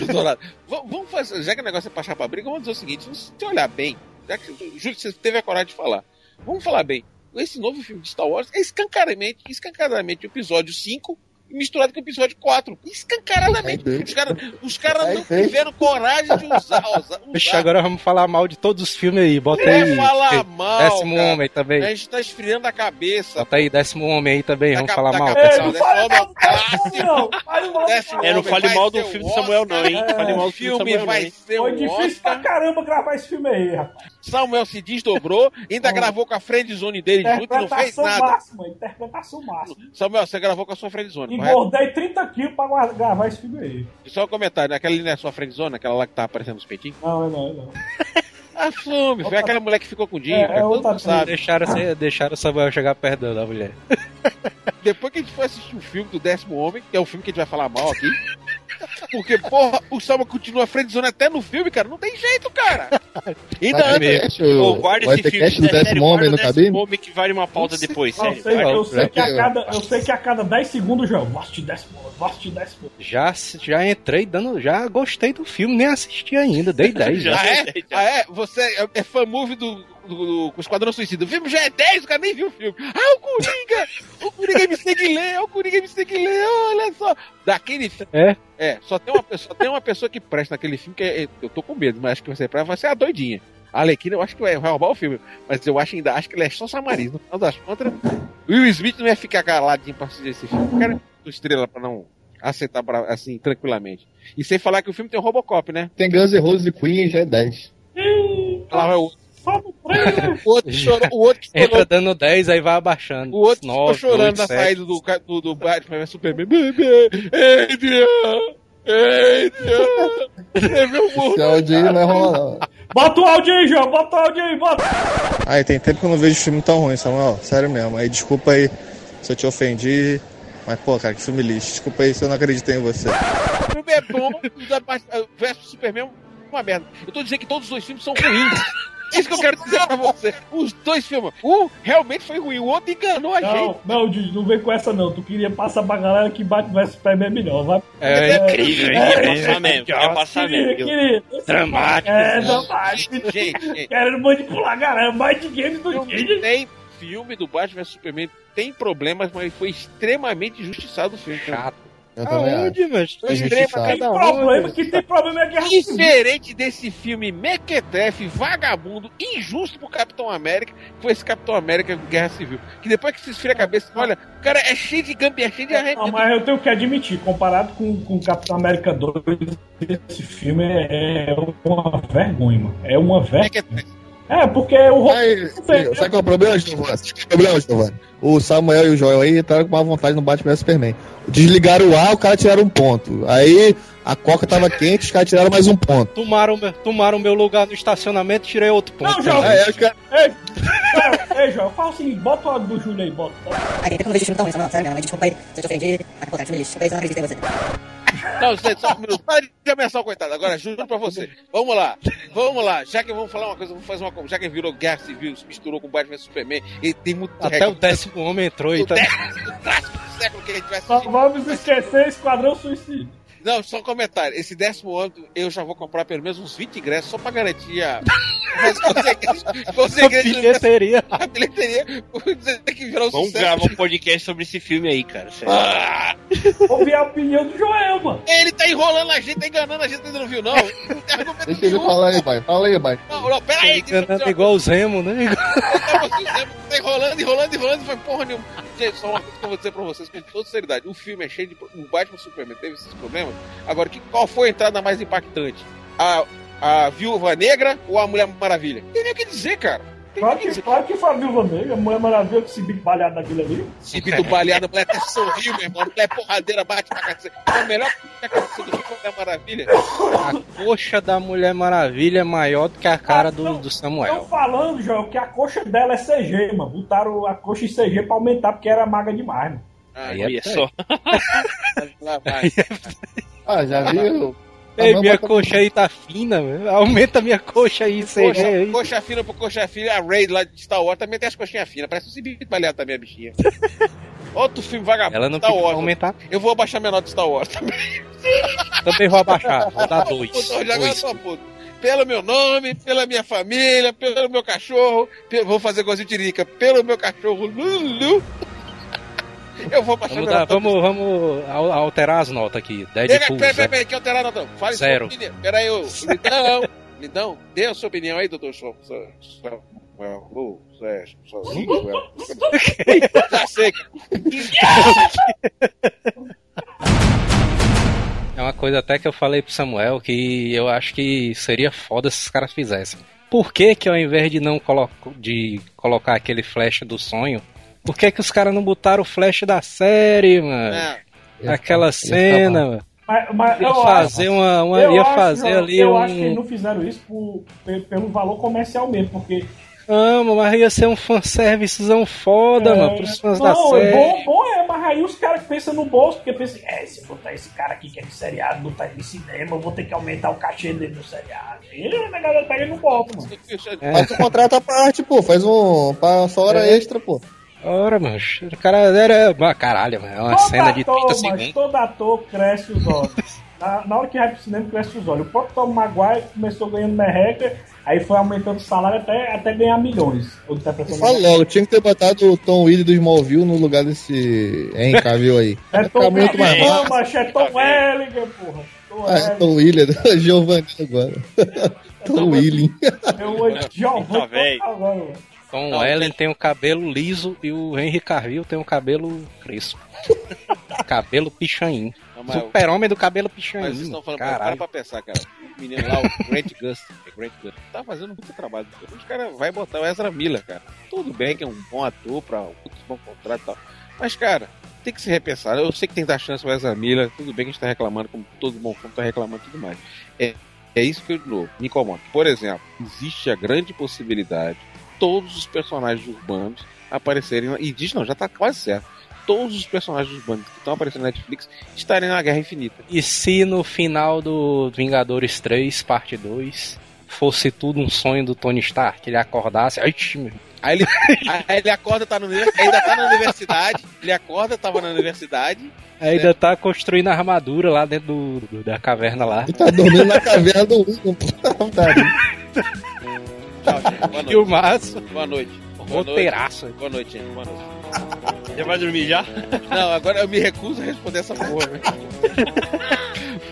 vamos, vamos, vamos fazer. Já que o negócio é pra chapa briga, vamos dizer o seguinte: se você olhar bem, já que Júlio, você teve a coragem de falar, vamos falar bem. Esse novo filme de Star Wars é escancaradamente, escancaradamente o episódio 5 misturado com o episódio 4. Escancaradamente. Os caras os caras Aí, não tiveram coragem de usar. <laughs> usar, agora vamos falar mal de todos os filmes aí. Bota é aí. falar mal, Décimo cara. Homem também. A gente tá esfriando a cabeça. Bota aí, décimo homem aí também. Da Vamos falar da mal. cabeça. Ei, Não, fale homem é mal do décimo, não. Fale mal do Décimo É, não fale mal do filme do Samuel, não, hein? Fale mal do filme do filme Samuel, Foi difícil pra caramba gravar esse filme aí, rapaz. Samuel se desdobrou, ainda gravou com a friendzone dele junto e não fez nada. máxima, interpretação máxima. Samuel, você gravou com a sua friendzone, correto? Engordei 30 quilos pra guarda- gravar esse filme aí. E Só um comentário, né? aquela ali não é sua friendzone, aquela lá que tá aparecendo nos peitinhos? Não, não, não. <laughs> Ah, fume, foi aquela mulher que ficou com o Dinho, É, é outra sabe. Deixaram, deixaram o Samuel chegar perto da mulher. <laughs> Depois que a gente foi assistir o filme do Décimo Homem, que é o filme que a gente vai falar mal aqui, Porque, porra, o Salma continua friendzone até no filme, cara. Não tem jeito, cara. <laughs> Ainda Vai anda. ter cast, Ô, o- guarda vai esse ter filme. cast do sério, décimo homem guarda no o décimo cabine? homem que vale uma pauta depois, Não, eu sério. sei, eu, sei que a cada, eu sei que a cada 10 segundos já. Assistir décimo, assistir décimo. Já, já entrei dando. Já gostei do filme, nem assisti ainda, dei <laughs> 10 já. Ah, é? Ah, é? Você é, é fã movie do, do, do Esquadrão Suicida. O filme já é 10, o cara nem viu o filme. Ah, o Coringa! o Coringa me segue ler, o Coringa me segue ler, olha só. Daquele filme. É? É, só tem uma pessoa, tem uma pessoa que presta naquele filme que é, eu tô com medo, mas acho que vai ser pra vai ser a doidinha. A Alequina eu acho que vai, vai roubar o filme, mas eu acho ainda acho que ele é só chamariz. No final das contas, Will Smith não ia ficar caladinho pra assistir esse filme. Eu quero estrela pra não aceitar pra- assim tranquilamente. E sem falar que o filme tem o Robocop, né? Tem Guns N' Roses e Queen, já é 10. Ih, Lá vai o Só no trailer. o outro que chorou, o outro que Entra dando 10, aí vai abaixando. o outro ficou chorando oito, na sete. saída do, do, do Batman vs Superman. Bebê, Adrian! Adrian! É meu amor! Se é o dia não é rola, não. Bota o áudio aí, João. Bota o áudio aí, bota. Ai, tem tempo que eu não vejo filme tão ruim, Samuel. Sério mesmo. Aí desculpa aí se eu te ofendi. Mas, pô, cara, que filme lixo. Desculpa aí se eu não acreditei em você. O filme é bom, Bat- versus Superman é uma merda. Eu tô dizendo que todos os dois filmes são ruins. É isso que eu quero dizer pra você. Os dois filmes. Um realmente foi ruim, o outro enganou a gente. Não, não, Didi, não vem com essa não. Tu queria passar pra galera que bate vs Superman é melhor. Vai. É Incrível, É, incrível. Ia passar mesmo, passar Queria, mesmo. queria. Dramático. É, dramático. Gente, gente, Querendo manipular a galera. Mais de games do que. tem filme do Batman vs Superman tem problemas, mas foi extremamente injustiçado o filme. Chato. Eu. Aonde, mas? É. Tem problema, que tem problema é a guerra civil. Diferente desse filme mequetrefe, vagabundo, injusto pro Capitão América, que foi esse Capitão América Guerra Civil. Que depois que se esfria a cabeça, olha, o cara é cheio de gambiarra, é cheio de arrependimento. mas eu tenho que admitir, comparado com, com Capitão América 2, esse filme é, é uma vergonha, mano. É uma vergonha. É, porque o Aí, sabe qual é o problema, Giovanni? É o problema, Giovanni? O Samuel e o Joel aí entraram com má vontade no Batman vs Superman. Desligaram o ar, o cara tiraram um ponto. Aí a coca tava quente, os caras tiraram mais um ponto. Tomaram, meu- tomaram meu lugar no estacionamento tirei outro ponto. Não, João. Aí caras. Ei, João, ei, João, fala o seguinte, bota o áudio do Júlio aí, bota. Tempo que eu não vejo filme tão ruim, Samuel. Sério mesmo, mas desculpa aí se eu te ofendi. Mas, pô, cara, filme lixo. Aí eu não acreditei em você. Não, só só um minuto. Para de ameaçar o coitado. Agora, juro pra você. Vamos lá. Vamos lá. Já que vamos falar uma coisa, vamos fazer uma Já que virou guerra civil, se misturou com Batman vs Superman, e tem muito. Até o décimo homem entrou e o tá. décimo do século que a gente vai vamos esquecer Esquadrão Suicídio. Não, só um comentário. Esse décimo ano eu já vou comprar pelo menos uns 20 ingressos só pra garantir a. Mas conseguir, conseguir <laughs> Bilheteria. <laughs> a bilheteria que virou um Vamos sucesso. gravar um podcast sobre esse filme aí, cara. Ah, Ouvir a opinião do Joel, mano. ele tá enrolando a gente, tá enganando a gente, ainda não viu, não. Não Deixa ele falar aí, pai. Fala aí, pai. Não, não, pera aí. dizer Enganando igual o Zemo, né? Tá tá enrolando, enrolando, enrolando, e foi porra nenhuma. Gente, só uma coisa que eu vou dizer pra vocês com toda seriedade. O filme é cheio de. O Batman o Superman teve esses problemas. Agora, que, qual foi a entrada mais impactante? A, a Viúva Negra ou a Mulher Maravilha? Tem nem o que dizer, cara. Claro o que claro que foi a Viúva Negra, a Mulher Maravilha com esse bico balhado daquele ali. Esse bito baleado, a mulher até sorriu, meu irmão. A mulher porradeira bate pra cacete. Foi a melhor que aconteceu do filme foi a Mulher Maravilha. A coxa da Mulher Maravilha é maior do que a cara do, do Estão Samuel. falando, Joel, que a coxa dela é CG, mano. Botaram a coxa em CG pra aumentar, porque era magra demais, mano. Ah, Aí é Olha pé. só. <laughs> lá vai. Ah, já viu? Ei, minha coxa aí tá fina, meu. aumenta minha coxa aí, CG Coxa, aí. coxa fina por coxa fina, a Raid lá de Star Wars também tem as coxinhas finas. Parece um cibito baleado também, a bichinha. <laughs> Outro filme vagabundo. Ela não Star Wars. aumentar. Eu vou abaixar menor de Star Wars também. <laughs> Também vou abaixar, vou dar dois. Puta, eu dois. puto. Pelo meu nome, pela minha família, pelo meu cachorro. pe- Vou fazer igualzinho Tirica. Pelo meu cachorro Lulu. Eu vou abaixar Vamos, dar, vamos, vamos al- alterar as notas aqui. Deadpool, pera, pera, zero. pera, que alterar não. Fale Zero. sua opinião. Pera aí, ô. Lidão. Lidão, <laughs> dê a sua opinião aí, doutor. Já sei. É uma coisa até que eu falei pro Samuel que eu acho que seria foda se os caras fizessem. Por que que ao invés de não colo de colocar aquele flash do sonho, por que que os caras não botaram o flash da série, mano? É. Aquela cena, mano. Mas, mas Ia eu fazer acho, uma, uma eu ia acho, fazer ali eu um acho que eles não fizeram isso por- pe- pelo valor comercial mesmo, porque Amo, mas ia ser um fanservicezão foda, É, mano, pros fãs não, da série. Bom, bom é, mas aí os caras pensam no bolso, porque pensam, é, se botar esse cara aqui que é de seriado, botar ele de cinema, eu vou ter que aumentar o cachê dele no seriado. E a galera pega no bolso, mano. É. Faz um contrato à parte, pô. Faz um. pa- Só hora É. extra, pô. Ora, mano, o cara era. Ah, caralho, mano, é uma todo cena de ator, 30 mas segundos. todo ator cresce os olhos. Na, na hora que vai pro cinema, cresce os olhos. O próprio Tom Maguire começou ganhando merreca, aí foi aumentando o salário até, até ganhar milhões. O Fala logo, tinha que ter botado o Tom Willis do Smallville no lugar desse Henry Cavill aí. É Tom muito mais Não, massa. mas é Tom Wellinger, porra. Tom Ah, é Tom Williams, <laughs> Giovanni agora. Tom Williams. Wellinger. Giovanni Tá velho. agora, mano. Tom Não, Ellen tem o cabelo liso e o Henry Cavill tem o cabelo crespo. <laughs> cabelo pichain. Super-homem do cabelo Mas vocês pichain. estão falando, para Caralho. pra pensar, cara. O menino lá, o Grant Gust, é Grant Gust, tá fazendo muito trabalho. Os caras vai botar o Ezra Miller, cara. Tudo bem que é um bom ator pra um bom contrato e tal. Mas, cara, tem que se repensar. Eu sei que tem que dar chance ao Ezra Miller. Tudo bem que a gente tá reclamando, como todo bom filme tá reclamando e tudo mais. É, é isso que eu de novo, me incomoda. Por exemplo, existe a grande possibilidade de todos os personagens urbanos aparecerem. na- E diz não, já tá quase certo. Todos os personagens urbanos que estão aparecendo na Netflix estarem na Guerra Infinita. E se no final do Vingadores 3, parte 2, fosse tudo um sonho do Tony Stark, ele acordasse. Ai, meu. Aí ele, aí ele acorda, tá no, ainda tá na universidade. Ele acorda, tava na universidade. Ainda tá construindo a armadura lá dentro do, do- da caverna lá. Ele tá dormindo na caverna do William, pô. <laughs> Tchau, gente. Boa E o noite. Márcio, Boa noite. Boa noite. roteiraço. Boa noite, gente. Boa noite. Já vai dormir já? Não, agora eu me recuso a responder essa porra, velho.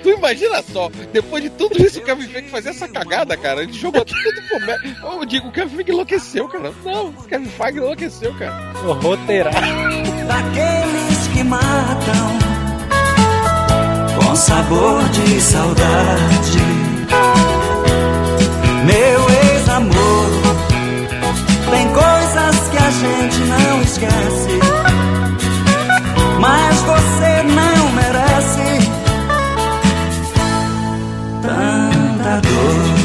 Tu imagina só, depois de tudo isso, o Kevin Feige fazer essa cagada, cara. Ele jogou tudo pro merda. Eu digo, o Kevin Feige enlouqueceu, cara. Não, o Kevin Feige enlouqueceu, cara. Roteiraço. daqueles que matam com sabor de saudade. Meu tem coisas que a gente não esquece, mas você não merece tanta dor.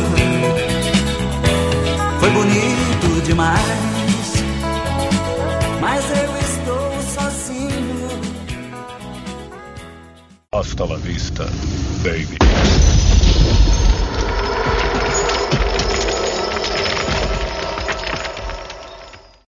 Foi bonito demais. Mas eu estou sozinho. Hasta la vista, baby.